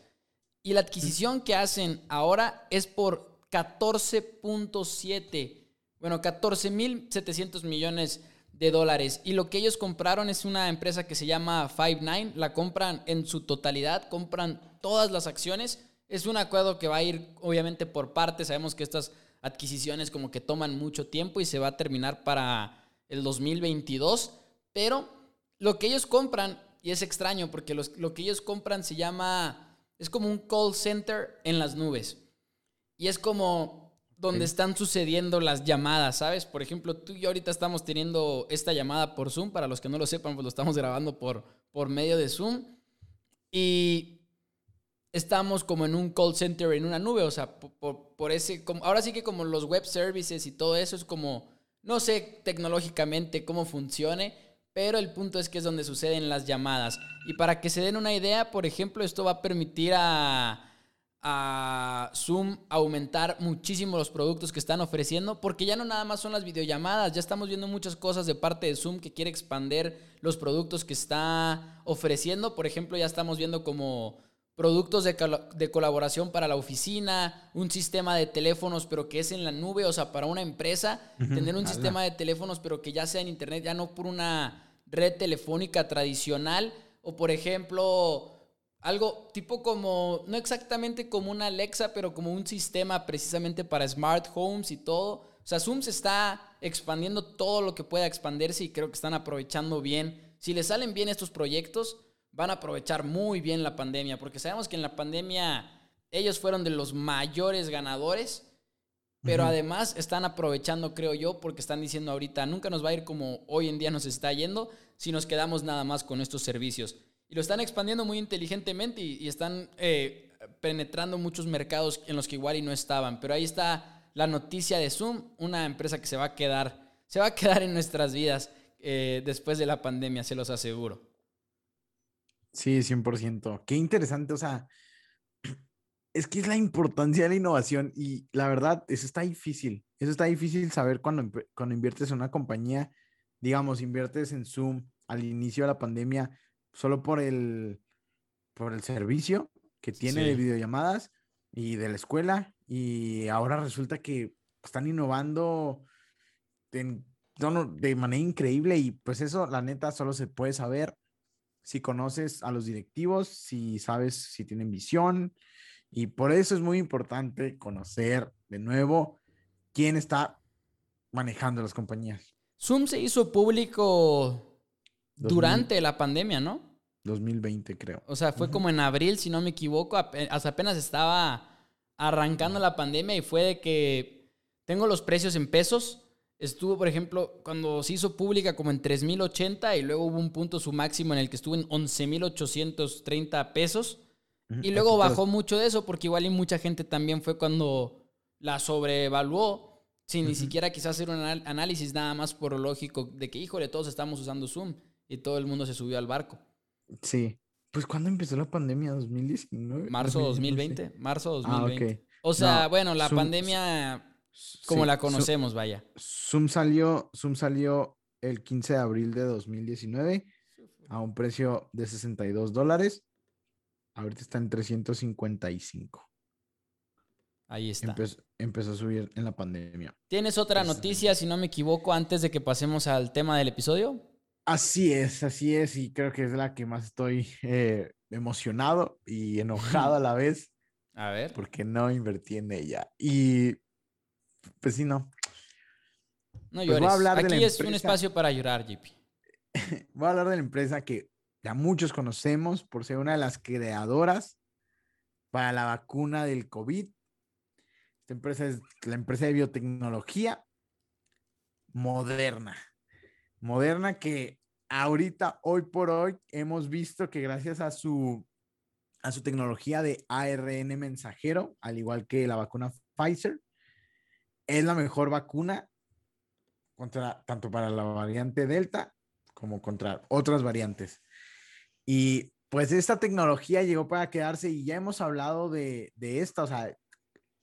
Y la adquisición que hacen ahora es por 14.7, bueno, 14 mil 700 millones de dólares. Y lo que ellos compraron es una empresa que se llama Five9. La compran en su totalidad, compran todas las acciones. Es un acuerdo que va a ir obviamente por partes. Sabemos que estas adquisiciones como que toman mucho tiempo y se va a terminar para el 2022. Pero lo que ellos compran, y es extraño porque lo que ellos compran se llama, es como un call center en las nubes. Y es como donde están sucediendo las llamadas, ¿sabes? Por ejemplo, tú y yo ahorita estamos teniendo esta llamada por Zoom, para los que no lo sepan, pues lo estamos grabando por, por medio de Zoom. Y estamos como en un call center en una nube, o sea, por, ese, ahora sí que como los web services y todo eso es como, no sé tecnológicamente cómo funcione, pero el punto es que es donde suceden las llamadas. Y para que se den una idea, por ejemplo, esto va a permitir a, a Zoom aumentar muchísimo los productos que están ofreciendo, porque ya no nada más son las videollamadas, ya estamos viendo muchas cosas de parte de Zoom que quiere expander los productos que está ofreciendo. Por ejemplo, ya estamos viendo como productos de, de, colaboración para la oficina, un sistema de teléfonos pero que es en la nube, o sea, para una empresa, tener un sistema de teléfonos pero que ya sea en internet, ya no por una red telefónica tradicional, o por ejemplo, algo tipo como, no exactamente como una Alexa, pero como un sistema precisamente para smart homes y todo. O sea, Zoom se está expandiendo todo lo que pueda expandirse y creo que están aprovechando bien. Si les salen bien estos proyectos, van a aprovechar muy bien la pandemia, porque sabemos que en la pandemia ellos fueron de los mayores ganadores, pero además están aprovechando, creo yo, porque están diciendo ahorita, nunca nos va a ir como hoy en día nos está yendo si nos quedamos nada más con estos servicios. Y lo están expandiendo muy inteligentemente y, están eh, penetrando muchos mercados en los que igual y no estaban. Pero ahí está la noticia de Zoom, una empresa que se va a quedar, se va a quedar en nuestras vidas eh, después de la pandemia, se los aseguro. Sí, 100%. Qué interesante, o sea, es que es la importancia de la innovación y la verdad, eso está difícil. Eso está difícil saber cuando, cuando inviertes en una compañía, digamos, inviertes en Zoom al inicio de la pandemia solo por el, por el servicio que tiene de videollamadas y de la escuela y ahora resulta que están innovando de manera increíble y pues eso, la neta, solo se puede saber si conoces a los directivos, si sabes si tienen visión. Y por eso es muy importante conocer de nuevo quién está manejando las compañías. Zoom se hizo público durante la pandemia, ¿no? 2020, creo. O sea, fue como en abril, si no me equivoco. Apenas estaba arrancando la pandemia y fue de que tengo los precios en pesos Estuvo, por ejemplo, cuando se hizo pública como en 3.080 y luego hubo un punto su máximo en el que estuvo en 11.830 pesos. Y luego bajó mucho de eso porque igual y mucha gente también fue cuando la sobrevaluó sin ni siquiera quizás hacer un análisis nada más por lo lógico de que, híjole, todos estamos usando Zoom y todo el mundo se subió al barco. Sí. Pues ¿cuándo empezó la pandemia? ¿2019? Marzo 2020. Marzo 2020. Ah, o sea, bueno, la pandemia como la conocemos, vaya. Zoom salió, Zoom salió el 15 de abril de 2019 a un precio de 62 dólares. Ahorita está en 355. Ahí está. Empezó, a subir en la pandemia. ¿Tienes otra noticia, si no me equivoco, antes de que pasemos al tema del episodio? Así es, así es, y creo que es la que más estoy eh, emocionado y enojado a la vez. A ver. Porque no invertí en ella. Y pues sí, no. No pues llores. Aquí es un espacio para llorar, JP. voy a hablar de la empresa que ya muchos conocemos por ser una de las creadoras para la vacuna del COVID. Esta empresa es la empresa de biotecnología Moderna. Moderna que ahorita, hoy por hoy, hemos visto que gracias a su, a su tecnología de ARN mensajero, al igual que la vacuna Pfizer, es la mejor vacuna contra, tanto para la variante Delta como contra otras variantes. Y pues esta tecnología llegó para quedarse y ya hemos hablado de, de esta, o sea,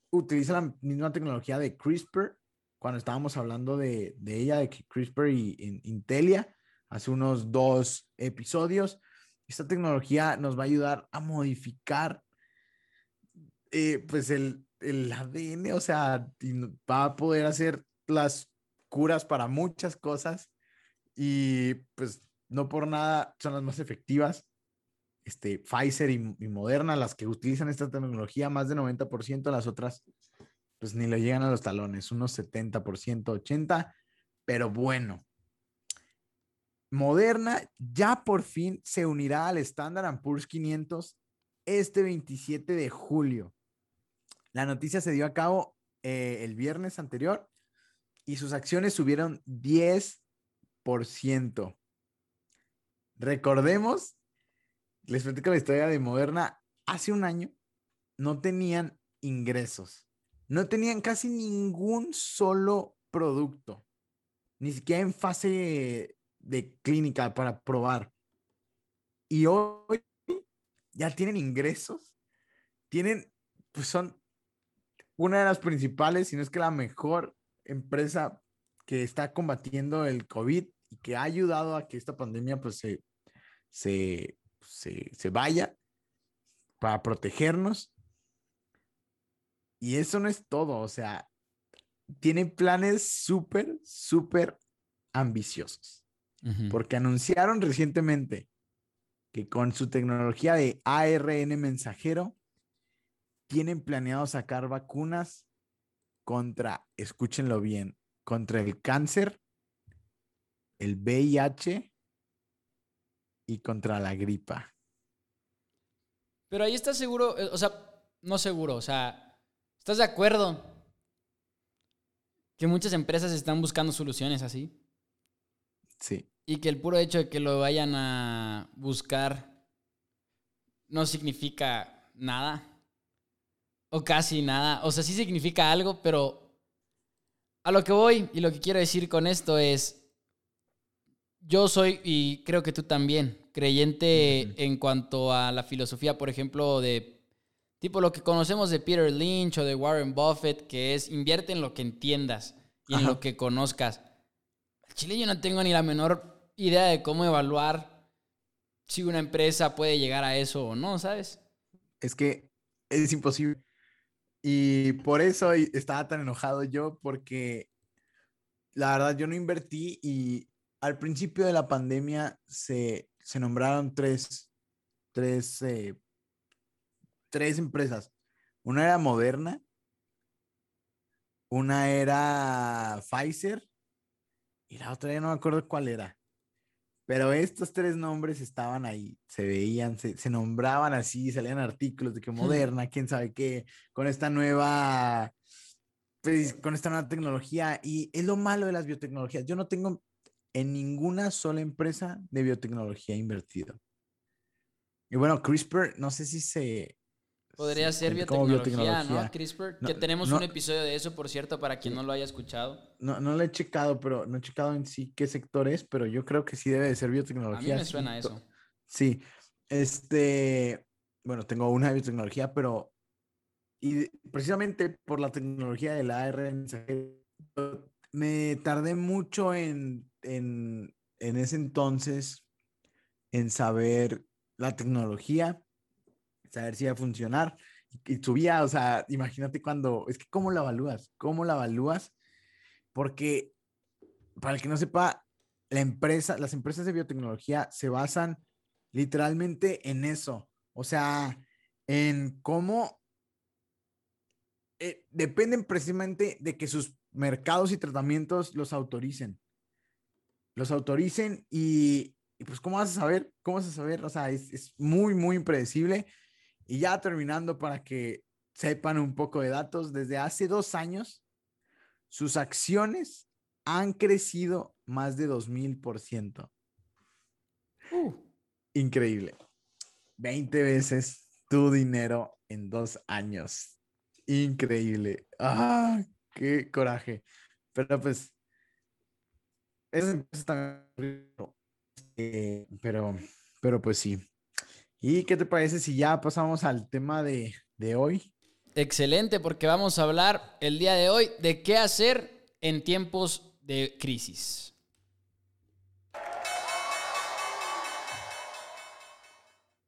utiliza la misma tecnología de CRISPR, cuando estábamos hablando de, de ella, de CRISPR y Intelia, hace unos dos episodios. Esta tecnología nos va a ayudar a modificar eh, pues el, el ADN, o sea, va a poder hacer las curas para muchas cosas y pues no por nada son las más efectivas. Este, Pfizer y, Moderna, las que utilizan esta tecnología, más de 90%, las otras pues ni le llegan a los talones, unos 70%, 80%, pero bueno. Moderna ya por fin se unirá al Standard Poor's 500 este 27 de julio. La noticia se dio a cabo eh, el viernes anterior y sus acciones subieron 10%. Recordemos, les platico la historia de Moderna, hace un año no tenían ingresos, no tenían casi ningún solo producto, ni siquiera en fase de clínica para probar. Y hoy ya tienen ingresos, tienen, pues son una de las principales, si no es que la mejor empresa que está combatiendo el COVID y que ha ayudado a que esta pandemia pues se, se, se, vaya para protegernos. Y eso no es todo, o sea, tienen planes súper, súper ambiciosos. Porque anunciaron recientemente que con su tecnología de ARN mensajero tienen planeado sacar vacunas contra, escúchenlo bien, contra el cáncer, el VIH y contra la gripa. Pero ahí estás seguro, eh, o sea, no seguro, o sea, ¿estás de acuerdo que muchas empresas están buscando soluciones así? Sí. Y que el puro hecho de que lo vayan a buscar no significa nada. O casi nada. O sea, sí significa algo, pero a lo que voy y lo que quiero decir con esto es, yo soy, y creo que tú también, creyente en cuanto a la filosofía, por ejemplo, de tipo lo que conocemos de Peter Lynch o de Warren Buffett, que es invierte en lo que entiendas y en lo que conozcas. Chile yo no tengo ni la menor idea de cómo evaluar si una empresa puede llegar a eso o no, ¿sabes? Es que es imposible. Y por eso estaba tan enojado yo, porque la verdad yo no invertí y al principio de la pandemia se, se nombraron tres, tres, eh, tres empresas. Una era Moderna, una era Pfizer y la otra ya no me acuerdo cuál era. Pero estos tres nombres estaban ahí, se veían, se, nombraban así, salían artículos de que Moderna, quién sabe qué, con esta nueva, pues, con esta nueva tecnología. Y es lo malo de las biotecnologías. Yo no tengo en ninguna sola empresa de biotecnología invertido. Y bueno, CRISPR, no sé si se, Podría ser biotecnología, ¿no? CRISPR, que tenemos un episodio de eso, por cierto, para quien no lo haya escuchado. No, no lo he checado, pero no he checado en sí qué sector es, pero yo creo que sí debe de ser biotecnología. A mí me suena eso. Sí, este, bueno, tengo una biotecnología, pero y precisamente por la tecnología del ARN me tardé mucho en, en, en ese entonces en saber la tecnología saber si va a funcionar. Y, subía, o sea, imagínate cuando, es que cómo la evalúas, cómo la evalúas, porque para el que no sepa, la empresa, las empresas de biotecnología se basan literalmente en eso, o sea, en cómo eh, dependen precisamente de que sus mercados y tratamientos los autoricen. Los autoricen y, pues, ¿cómo vas a saber? ¿Cómo vas a saber? O sea, es, es muy, muy impredecible. Y ya terminando para que sepan un poco de datos, desde hace dos años, sus acciones han crecido más de 2000%. Uh. Increíble. 20 veces tu dinero en dos años. Increíble. ¡Ah! ¡Qué coraje! Pero pues, eso también. Eh, pero, pero pues sí. ¿Y qué te parece si ya pasamos al tema de, de hoy? Excelente, porque vamos a hablar el día de hoy de qué hacer en tiempos de crisis.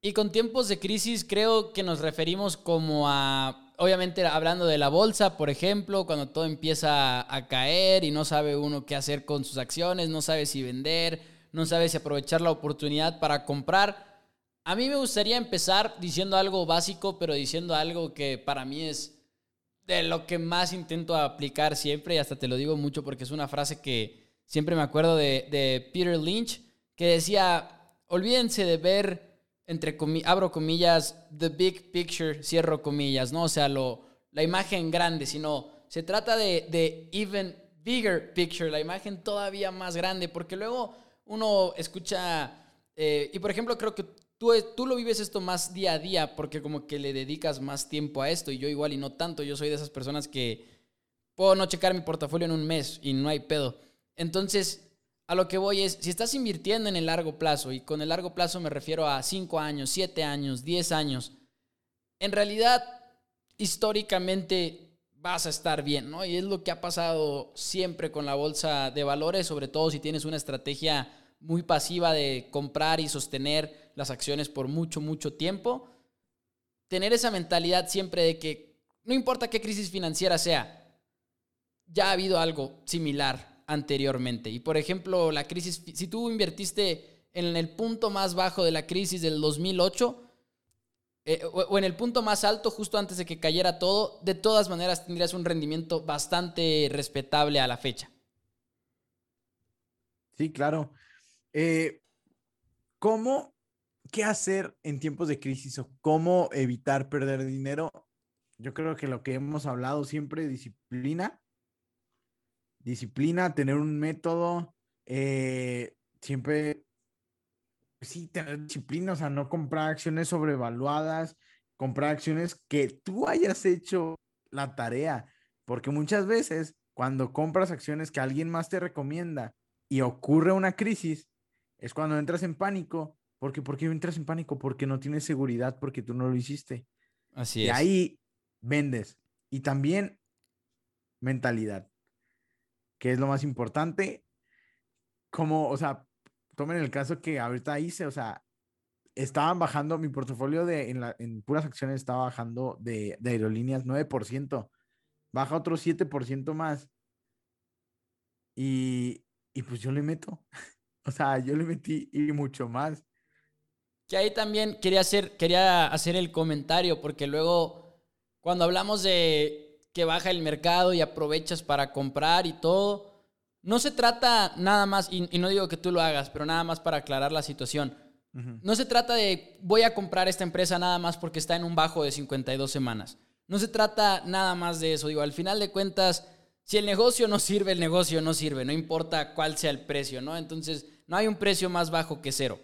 Y con tiempos de crisis creo que nos referimos como a, obviamente hablando de la bolsa, por ejemplo, cuando todo empieza a caer y no sabe uno qué hacer con sus acciones, no sabe si vender, no sabe si aprovechar la oportunidad para comprar. A mí me gustaría empezar diciendo algo básico, pero diciendo algo que para mí es de lo que más intento aplicar siempre, y hasta te lo digo mucho porque es una frase que siempre me acuerdo de, de Peter Lynch, que decía, olvídense de ver entre abro comillas, the big picture, cierro comillas, ¿no? O sea, lo, la imagen grande, sino se trata de, de even bigger picture, la imagen todavía más grande, porque luego uno escucha, eh, y por ejemplo, creo que tú, lo vives esto más día a día, porque como que le dedicas más tiempo a esto, y yo igual y no tanto, yo soy de esas personas que puedo no checar mi portafolio en un mes y no hay pedo. Entonces, a lo que voy es, si estás invirtiendo en el largo plazo, y con el largo plazo me refiero a 5 años, 7 años, 10 años, en realidad, históricamente vas a estar bien, ¿no? Y es lo que ha pasado siempre con la bolsa de valores, sobre todo si tienes una estrategia muy pasiva de comprar y sostener las acciones por mucho, mucho tiempo. Tener esa mentalidad siempre de que no importa qué crisis financiera sea, ya ha habido algo similar anteriormente. Y por ejemplo, la crisis, si tú invertiste en el punto más bajo de la crisis del 2008, eh, o, en el punto más alto justo antes de que cayera todo, de todas maneras tendrías un rendimiento bastante respetable a la fecha. Sí, claro. Eh, ¿Cómo, qué hacer en tiempos de crisis o cómo evitar perder dinero? Yo creo que lo que hemos hablado siempre, disciplina, disciplina, tener un método, eh, siempre, sí, tener disciplina, o sea, no comprar acciones sobrevaluadas, comprar acciones que tú hayas hecho la tarea, porque muchas veces cuando compras acciones que alguien más te recomienda y ocurre una crisis, es cuando entras en pánico. Porque, ¿Por qué entras en pánico? Porque no tienes seguridad, porque tú no lo hiciste. Así es. Y ahí vendes. Y también mentalidad que es lo más importante. Como, o sea, tomen el caso que ahorita hice, o sea, estaban bajando mi portafolio de, en, la, en puras acciones estaba bajando de, de aerolíneas 9%, baja otro 7% más. Y, y pues yo le meto, o sea, yo le metí y mucho más. Que ahí también quería hacer, quería hacer el comentario, porque luego cuando hablamos de que baja el mercado y aprovechas para comprar y todo. No se trata nada más, y, no digo que tú lo hagas, pero nada más para aclarar la situación. No se trata de voy a comprar esta empresa nada más porque está en un bajo de 52 semanas. No se trata nada más de eso. Digo, al final de cuentas, si el negocio no sirve, el negocio no sirve. No importa cuál sea el precio, ¿no? Entonces, no hay un precio más bajo que cero.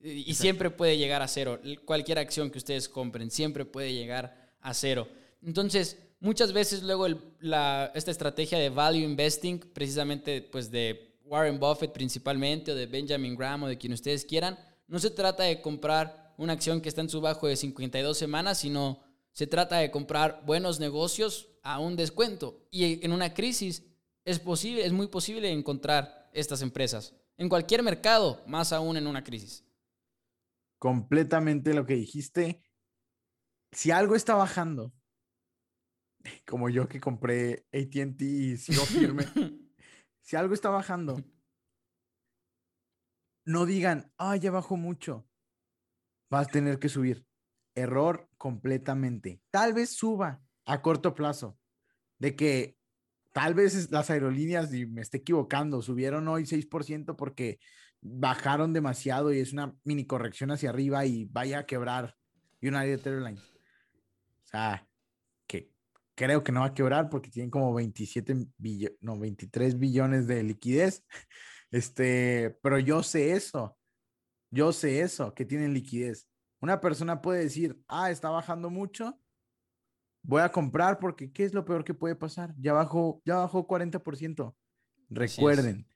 Y, siempre puede llegar a cero. Cualquier acción que ustedes compren siempre puede llegar a cero. Entonces, muchas veces luego esta estrategia de value investing, precisamente pues de Warren Buffett principalmente, o de Benjamin Graham, o de quien ustedes quieran, no se trata de comprar una acción que está en su bajo de 52 semanas, sino se trata de comprar buenos negocios a un descuento. Y en una crisis es posible, es muy posible encontrar estas empresas. En cualquier mercado, más aún en una crisis. Completamente lo que dijiste. Si algo está bajando, como yo que compré ATT y sigo firme, si algo está bajando, no digan, ah, ya bajó mucho, vas a tener que subir. Error completamente. Tal vez suba a corto plazo, de que tal vez las aerolíneas, y me esté equivocando, subieron hoy 6% porque bajaron demasiado y es una mini corrección hacia arriba y vaya a quebrar United Airlines. O sea, que creo que no va a quebrar porque tienen como 27 billones, no, 23 billones de liquidez. Este, pero yo sé eso. Yo sé eso, que tienen liquidez. Una persona puede decir, ah, está bajando mucho, voy a comprar porque ¿qué es lo peor que puede pasar? Ya bajó, ya bajó 40%. Recuerden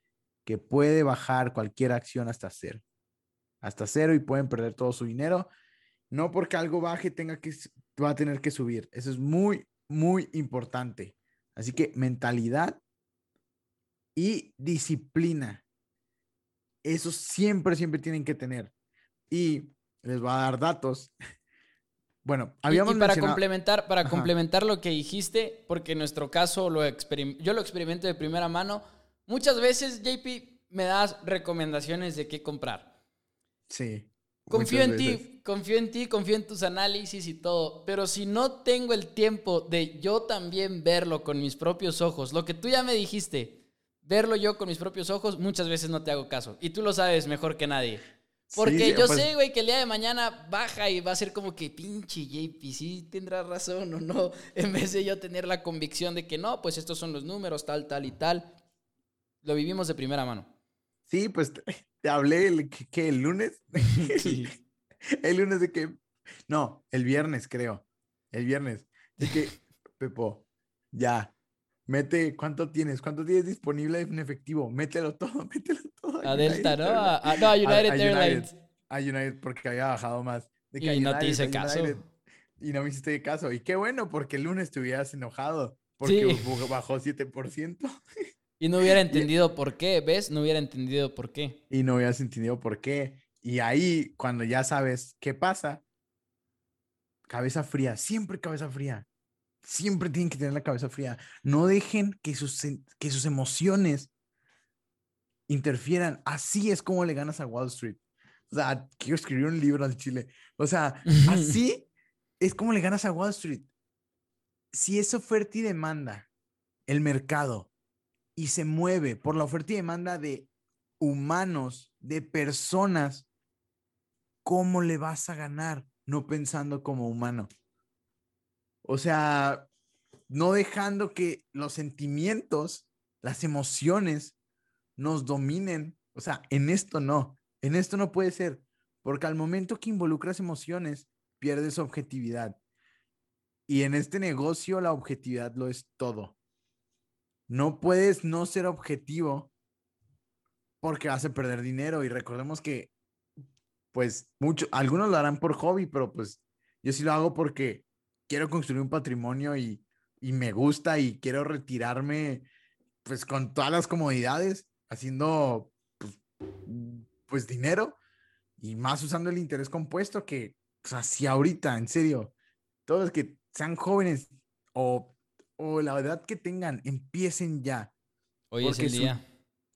que puede bajar cualquier acción hasta cero. Hasta cero y pueden perder todo su dinero. No porque algo baje tenga que, va a tener que subir. Eso es muy, muy importante. Así que mentalidad y disciplina. Eso siempre, siempre tienen que tener. Y les voy a dar datos bueno, habíamos y, para complementar, para complementar lo que dijiste, porque en nuestro caso lo yo lo experimento de primera mano. Muchas veces, JP, me das recomendaciones de qué comprar. Sí. Confío en ti, confío en ti, confío en tus análisis y todo, pero si no tengo el tiempo de yo también verlo con mis propios ojos, lo que tú ya me dijiste, verlo yo con mis propios ojos, muchas veces no te hago caso. Y tú lo sabes mejor que nadie. Porque yo pues sé, güey, que el día de mañana baja y va a ser como que pinche JP, sí tendrá razón o no. En vez de yo tener la convicción de que no, pues estos son los números, tal, tal y tal. Lo vivimos de primera mano. Sí, pues te, hablé el, que, el lunes. Sí. el lunes de que. No, el viernes, creo. El viernes. De que, Pepo, ya, Mete, ¿cuánto tienes? ¿Cuánto tienes disponible en efectivo? Mételo todo, mételo todo. A, Delta, ¿no? A, no, a United Airlines. A United, porque había bajado más. y no te hice caso. y no me hiciste caso. Y qué bueno, porque el lunes te hubieras enojado. Porque bajó 7%. Y no hubiera entendido por qué, ¿ves? No hubiera entendido por qué. Y no hubieras entendido por qué. Y ahí, cuando ya sabes qué pasa, cabeza fría, siempre cabeza fría siempre tienen que tener la cabeza fría. No dejen que sus, que sus emociones interfieran. Así es como le ganas a Wall Street. O sea, quiero escribir un libro al Chile. O sea, así es como le ganas a Wall Street. Si es oferta y demanda, el mercado, y se mueve por la oferta y demanda de humanos, de personas, ¿cómo le vas a ganar? No pensando como humano. O sea, no dejando que los sentimientos, las emociones nos dominen. O sea, en esto no, en esto no puede ser, porque al momento que involucras emociones, pierdes objetividad. Y en este negocio la objetividad lo es todo. No puedes no ser objetivo porque vas a perder dinero. Y recordemos que pues mucho, algunos lo harán por hobby, pero pues yo sí lo hago porque quiero construir un patrimonio y, me gusta y quiero retirarme pues con todas las comodidades, haciendo pues, pues dinero y más usando el interés compuesto que pues, así ahorita, en serio, todos los que sean jóvenes o, o la edad que tengan, empiecen ya. Hoy es el día.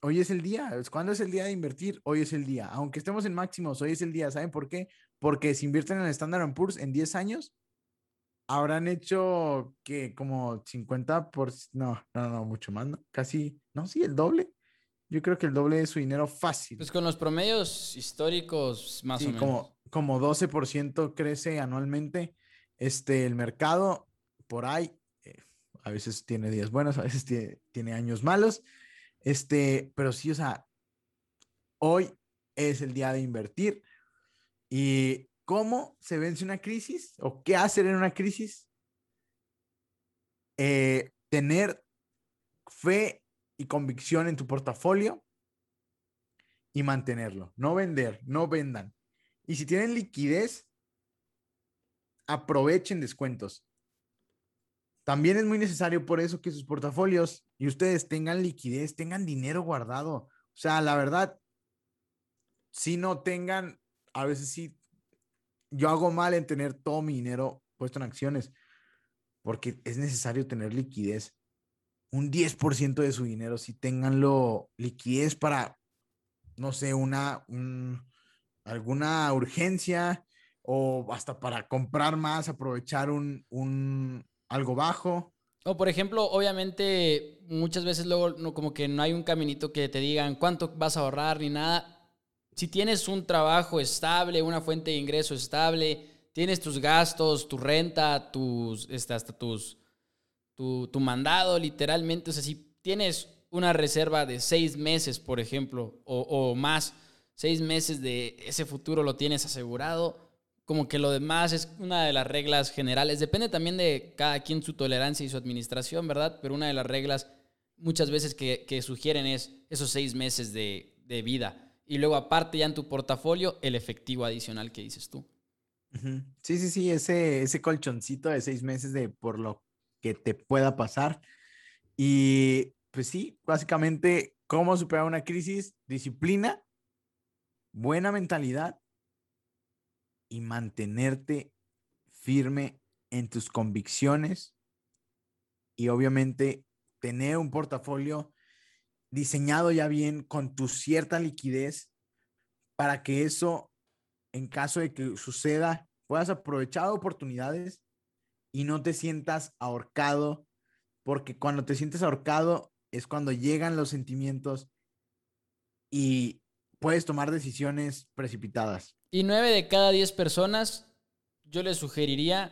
Hoy es el día. ¿Cuándo es el día de invertir? Hoy es el día. Aunque estemos en máximos, hoy es el día. ¿Saben por qué? Porque si invierten en el Standard Poor's en 10 años, habrán hecho que como 50 por no, no, no, mucho más, ¿no? Casi, no, sí, el doble. Yo creo que el doble de su dinero fácil. Pues con los promedios históricos más o menos. Como, como 12% crece anualmente. Este, el mercado por ahí, a veces tiene días buenos, a veces tiene, años malos. Este, pero sí, o sea, hoy es el día de invertir y ¿Cómo se vence una crisis o qué hacer en una crisis? Eh, tener fe y convicción en tu portafolio y mantenerlo. No vender, no vendan. Y si tienen liquidez, aprovechen descuentos. También es muy necesario por eso que sus portafolios y ustedes tengan liquidez, tengan dinero guardado. O sea, la verdad, si no tengan, a veces sí yo hago mal en tener todo mi dinero puesto en acciones, porque es necesario tener liquidez. Un 10% de su dinero, si tenganlo liquidez para, no sé, una, alguna urgencia o hasta para comprar más, aprovechar un, un algo bajo. O por ejemplo, obviamente, muchas veces luego no, como que no hay un caminito que te digan cuánto vas a ahorrar ni nada. Si tienes un trabajo estable, una fuente de ingreso estable, tienes tus gastos, tu renta, tus, este, hasta tus, tu, tu mandado, literalmente. O sea, si tienes una reserva de seis meses, por ejemplo, o, o más, seis meses de ese futuro lo tienes asegurado, como que lo demás es una de las reglas generales. Depende también de cada quien su tolerancia y su administración, ¿verdad? Pero una de las reglas muchas veces que, sugieren es esos seis meses de, vida. Y luego aparte ya en tu portafolio el efectivo adicional que dices tú. Sí, sí, sí, ese, ese colchoncito de seis meses de por lo que te pueda pasar. Y pues sí, básicamente, ¿cómo superar una crisis? Disciplina, buena mentalidad y mantenerte firme en tus convicciones y obviamente tener un portafolio diseñado ya bien con tu cierta liquidez para que eso, en caso de que suceda, puedas aprovechar oportunidades y no te sientas ahorcado, porque cuando te sientes ahorcado es cuando llegan los sentimientos y puedes tomar decisiones precipitadas. Y nueve de cada diez personas, yo les sugeriría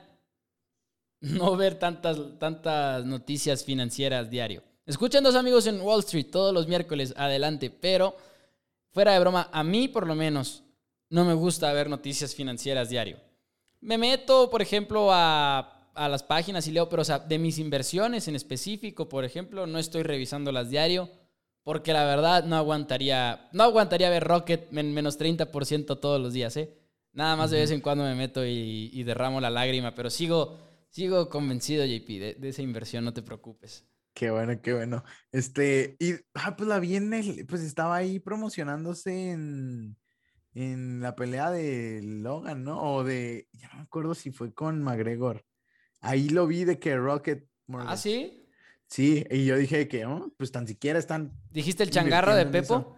no ver tantas, tantas noticias financieras diario. Escuchen dos amigos en Wall Street todos los miércoles, adelante, pero fuera de broma, a mí por lo menos no me gusta ver noticias financieras diario. Me meto, por ejemplo, a, a las páginas y leo, pero de mis inversiones en específico, por ejemplo, no estoy revisándolas diario porque la verdad no aguantaría, no aguantaría ver Rocket en menos 30% todos los días, ¿eh? Nada más de vez en cuando me meto y, derramo la lágrima, pero sigo, sigo convencido, JP, de, esa inversión, no te preocupes. Qué bueno, qué bueno. Este, y ah, pues la viene, pues estaba ahí promocionándose en, en la pelea de Logan, ¿no? O de, ya no me acuerdo si fue con McGregor. Ahí lo vi de que Rocket. Ah, sí. Sí, y yo dije que, oh, pues tan siquiera están. ¿Dijiste el changarro de Pepo?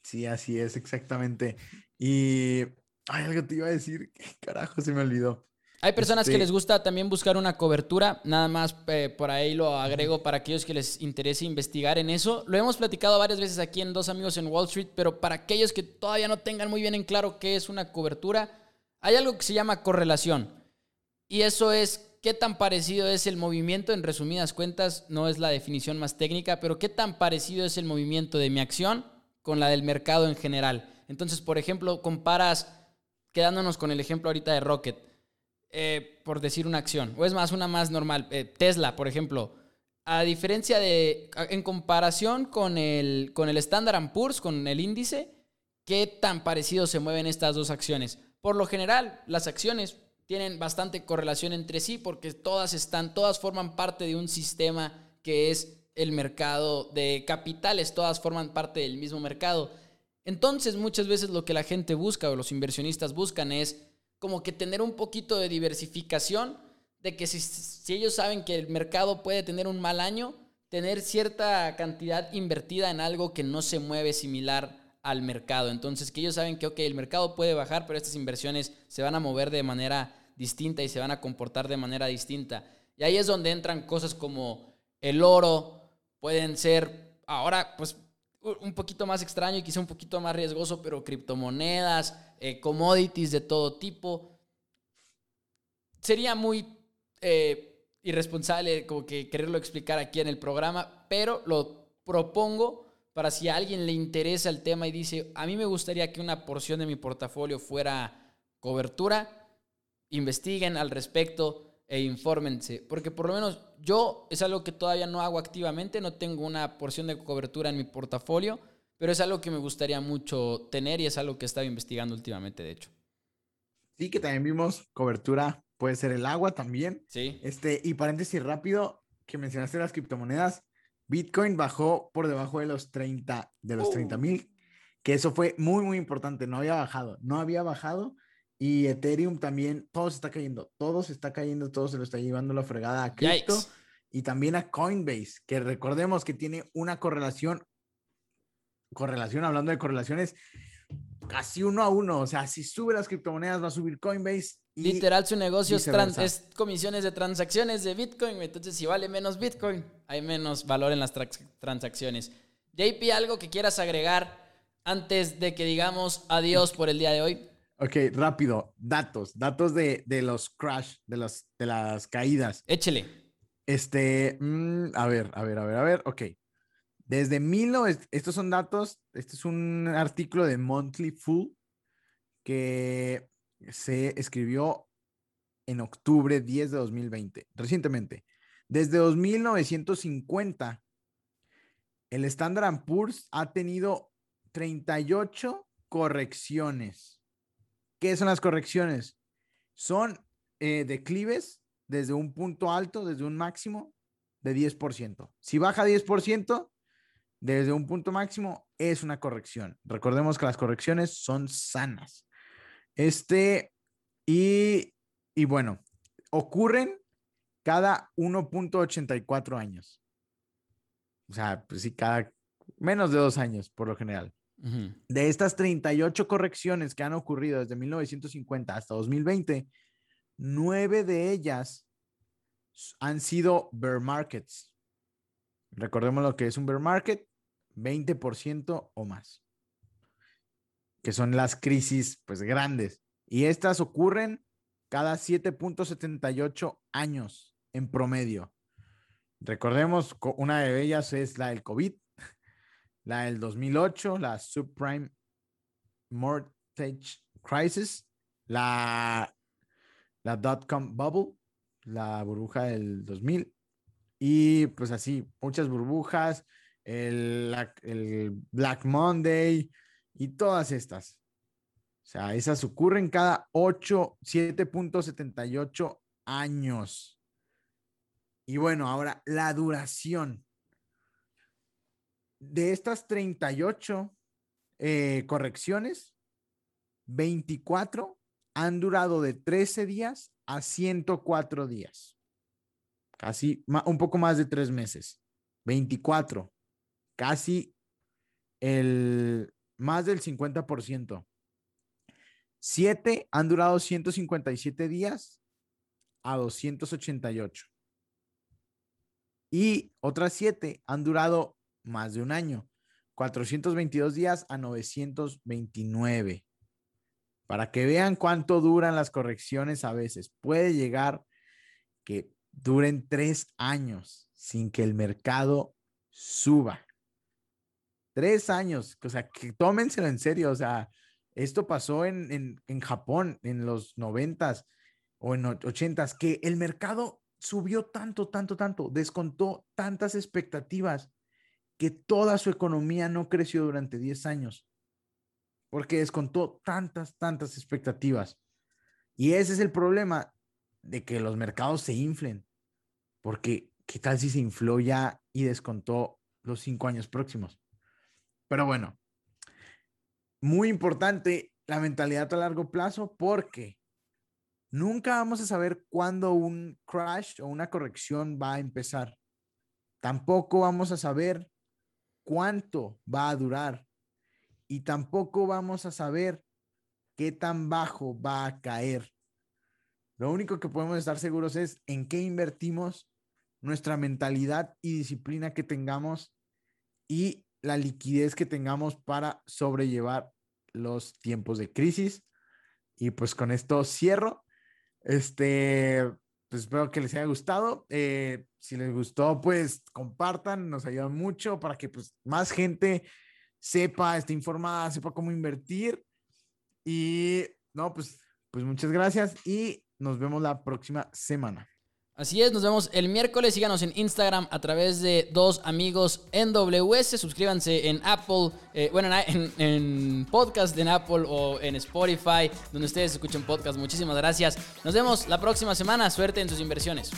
Sí, así es, exactamente. Y. Ay, algo te iba a decir. Carajo, se me olvidó. Hay personas que este les gusta también buscar una cobertura, nada más eh, por ahí lo agrego para aquellos que les interese investigar en eso. Lo hemos platicado varias veces aquí en Dos Amigos en Wall Street, pero para aquellos que todavía no tengan muy bien en claro qué es una cobertura, hay algo que se llama correlación. Y eso es ¿Qué tan parecido es el movimiento? En resumidas cuentas, no es la definición más técnica, pero ¿qué tan parecido es el movimiento de mi acción con la del mercado en general? Entonces, por ejemplo, comparas, quedándonos con el ejemplo ahorita de Rocket, eh, por decir una acción, o es más, una más normal, eh, Tesla, por ejemplo, a diferencia de, en comparación con el, con el Standard Poor's, con el índice, ¿qué tan parecido se mueven estas dos acciones? Por lo general, las acciones tienen bastante correlación entre sí porque todas están, todas forman parte de un sistema que es el mercado de capitales, todas forman parte del mismo mercado. Entonces muchas veces lo que la gente busca o los inversionistas buscan es como que tener un poquito de diversificación, de que si, si ellos saben que el mercado puede tener un mal año, tener cierta cantidad invertida en algo que no se mueve similar al mercado. Entonces, que ellos saben que, ok, el mercado puede bajar, pero estas inversiones se van a mover de manera distinta y se van a comportar de manera distinta. Y ahí es donde entran cosas como el oro, pueden ser ahora, pues, un poquito más extraño y quizá un poquito más riesgoso, pero criptomonedas, eh, commodities de todo tipo. Sería muy eh, irresponsable como que quererlo explicar aquí en el programa, pero lo propongo para si a alguien le interesa el tema y dice, a mí me gustaría que una porción de mi portafolio fuera cobertura, investiguen al respecto e infórmense, porque por lo menos yo es algo que todavía no hago activamente, no tengo una porción de cobertura en mi portafolio, pero es algo que me gustaría mucho tener y es algo que he estado investigando últimamente, de hecho. Sí, que también vimos cobertura, puede ser el agua también. Sí. Este, y paréntesis rápido, que mencionaste las criptomonedas, Bitcoin bajó por debajo de los 30, de los 30 mil, que eso fue muy, muy importante. No había bajado, no había bajado. Y Ethereum también, todo se está cayendo, todo se está cayendo, todo se lo está llevando la fregada a cripto y también a Coinbase, que recordemos que tiene una correlación, correlación, hablando de correlaciones, casi uno a uno. O sea, si sube las criptomonedas, va a subir Coinbase. Literal, su negocio es, es, comisiones de transacciones de Bitcoin. Entonces, si vale menos Bitcoin, hay menos valor en las transacciones. JP, ¿algo que quieras agregar antes de que digamos adiós por el día de hoy? Ok, rápido. Datos. Datos de, de los crash, de, los, de las caídas. Échele. Este, mm, a ver, a ver, a ver, a ver. Ok. Desde 19... Estos son datos. Este es un artículo de Monthly Full que se escribió en octubre 10 de 2020, recientemente. Desde 2950, el Standard Poor's ha tenido 38 correcciones. ¿Qué son las correcciones? Son eh, declives desde un punto alto, desde un máximo de 10%. Si baja 10%, desde un punto máximo, es una corrección. Recordemos que las correcciones son sanas. Este, y, y bueno, ocurren cada 1.84 años. O sea, pues sí, cada menos de dos años, por lo general. De estas 38 correcciones que han ocurrido desde 1950 hasta 2020, nueve de ellas han sido bear markets. Recordemos lo que es un bear market, 20% o más, que son las crisis pues grandes. Y estas ocurren cada 7.78 años en promedio. Recordemos, una de ellas es la del COVID, la del 2008, la subprime mortgage crisis, la, la dot-com bubble, la burbuja del 2000, y pues así, muchas burbujas, el, el Black Monday y todas estas. O sea, esas ocurren cada 8, 7.78 años. Y bueno, ahora la duración. De estas 38 eh, correcciones, 24 han durado de 13 días a 104 días. Casi un poco más de tres meses. 24. Casi el más del 50%. Siete han durado 157 días a 288. Y otras siete han durado más de un año, 422 días a 929. Para que vean cuánto duran las correcciones a veces. Puede llegar que duren tres años sin que el mercado suba. Tres años, o sea, que tómenselo en serio, o sea, esto pasó en, Japón en los noventas o en ochentas, que el mercado subió tanto, tanto, tanto, descontó tantas expectativas que toda su economía no creció durante 10 años, porque descontó tantas, tantas expectativas. Y ese es el problema de que los mercados se inflen, porque ¿qué tal si se infló ya y descontó los cinco años próximos? Pero bueno, muy importante la mentalidad a largo plazo porque nunca vamos a saber cuándo un crash o una corrección va a empezar. Tampoco vamos a saber cuánto va a durar y tampoco vamos a saber qué tan bajo va a caer. Lo único que podemos estar seguros es en qué invertimos, nuestra mentalidad y disciplina que tengamos y la liquidez que tengamos para sobrellevar los tiempos de crisis. Y pues con esto cierro. Este, pues espero que les haya gustado. Eh, si les gustó, pues compartan, nos ayuda mucho para que pues más gente sepa, esté informada, sepa cómo invertir. Y no, pues, pues muchas gracias y nos vemos la próxima semana. Así es, nos vemos el miércoles. Síganos en Instagram a través de dos amigos NWS. Suscríbanse en Apple, eh, bueno, en, en, podcast en Apple o en Spotify, donde ustedes escuchen podcast. Muchísimas gracias. Nos vemos la próxima semana. Suerte en sus inversiones.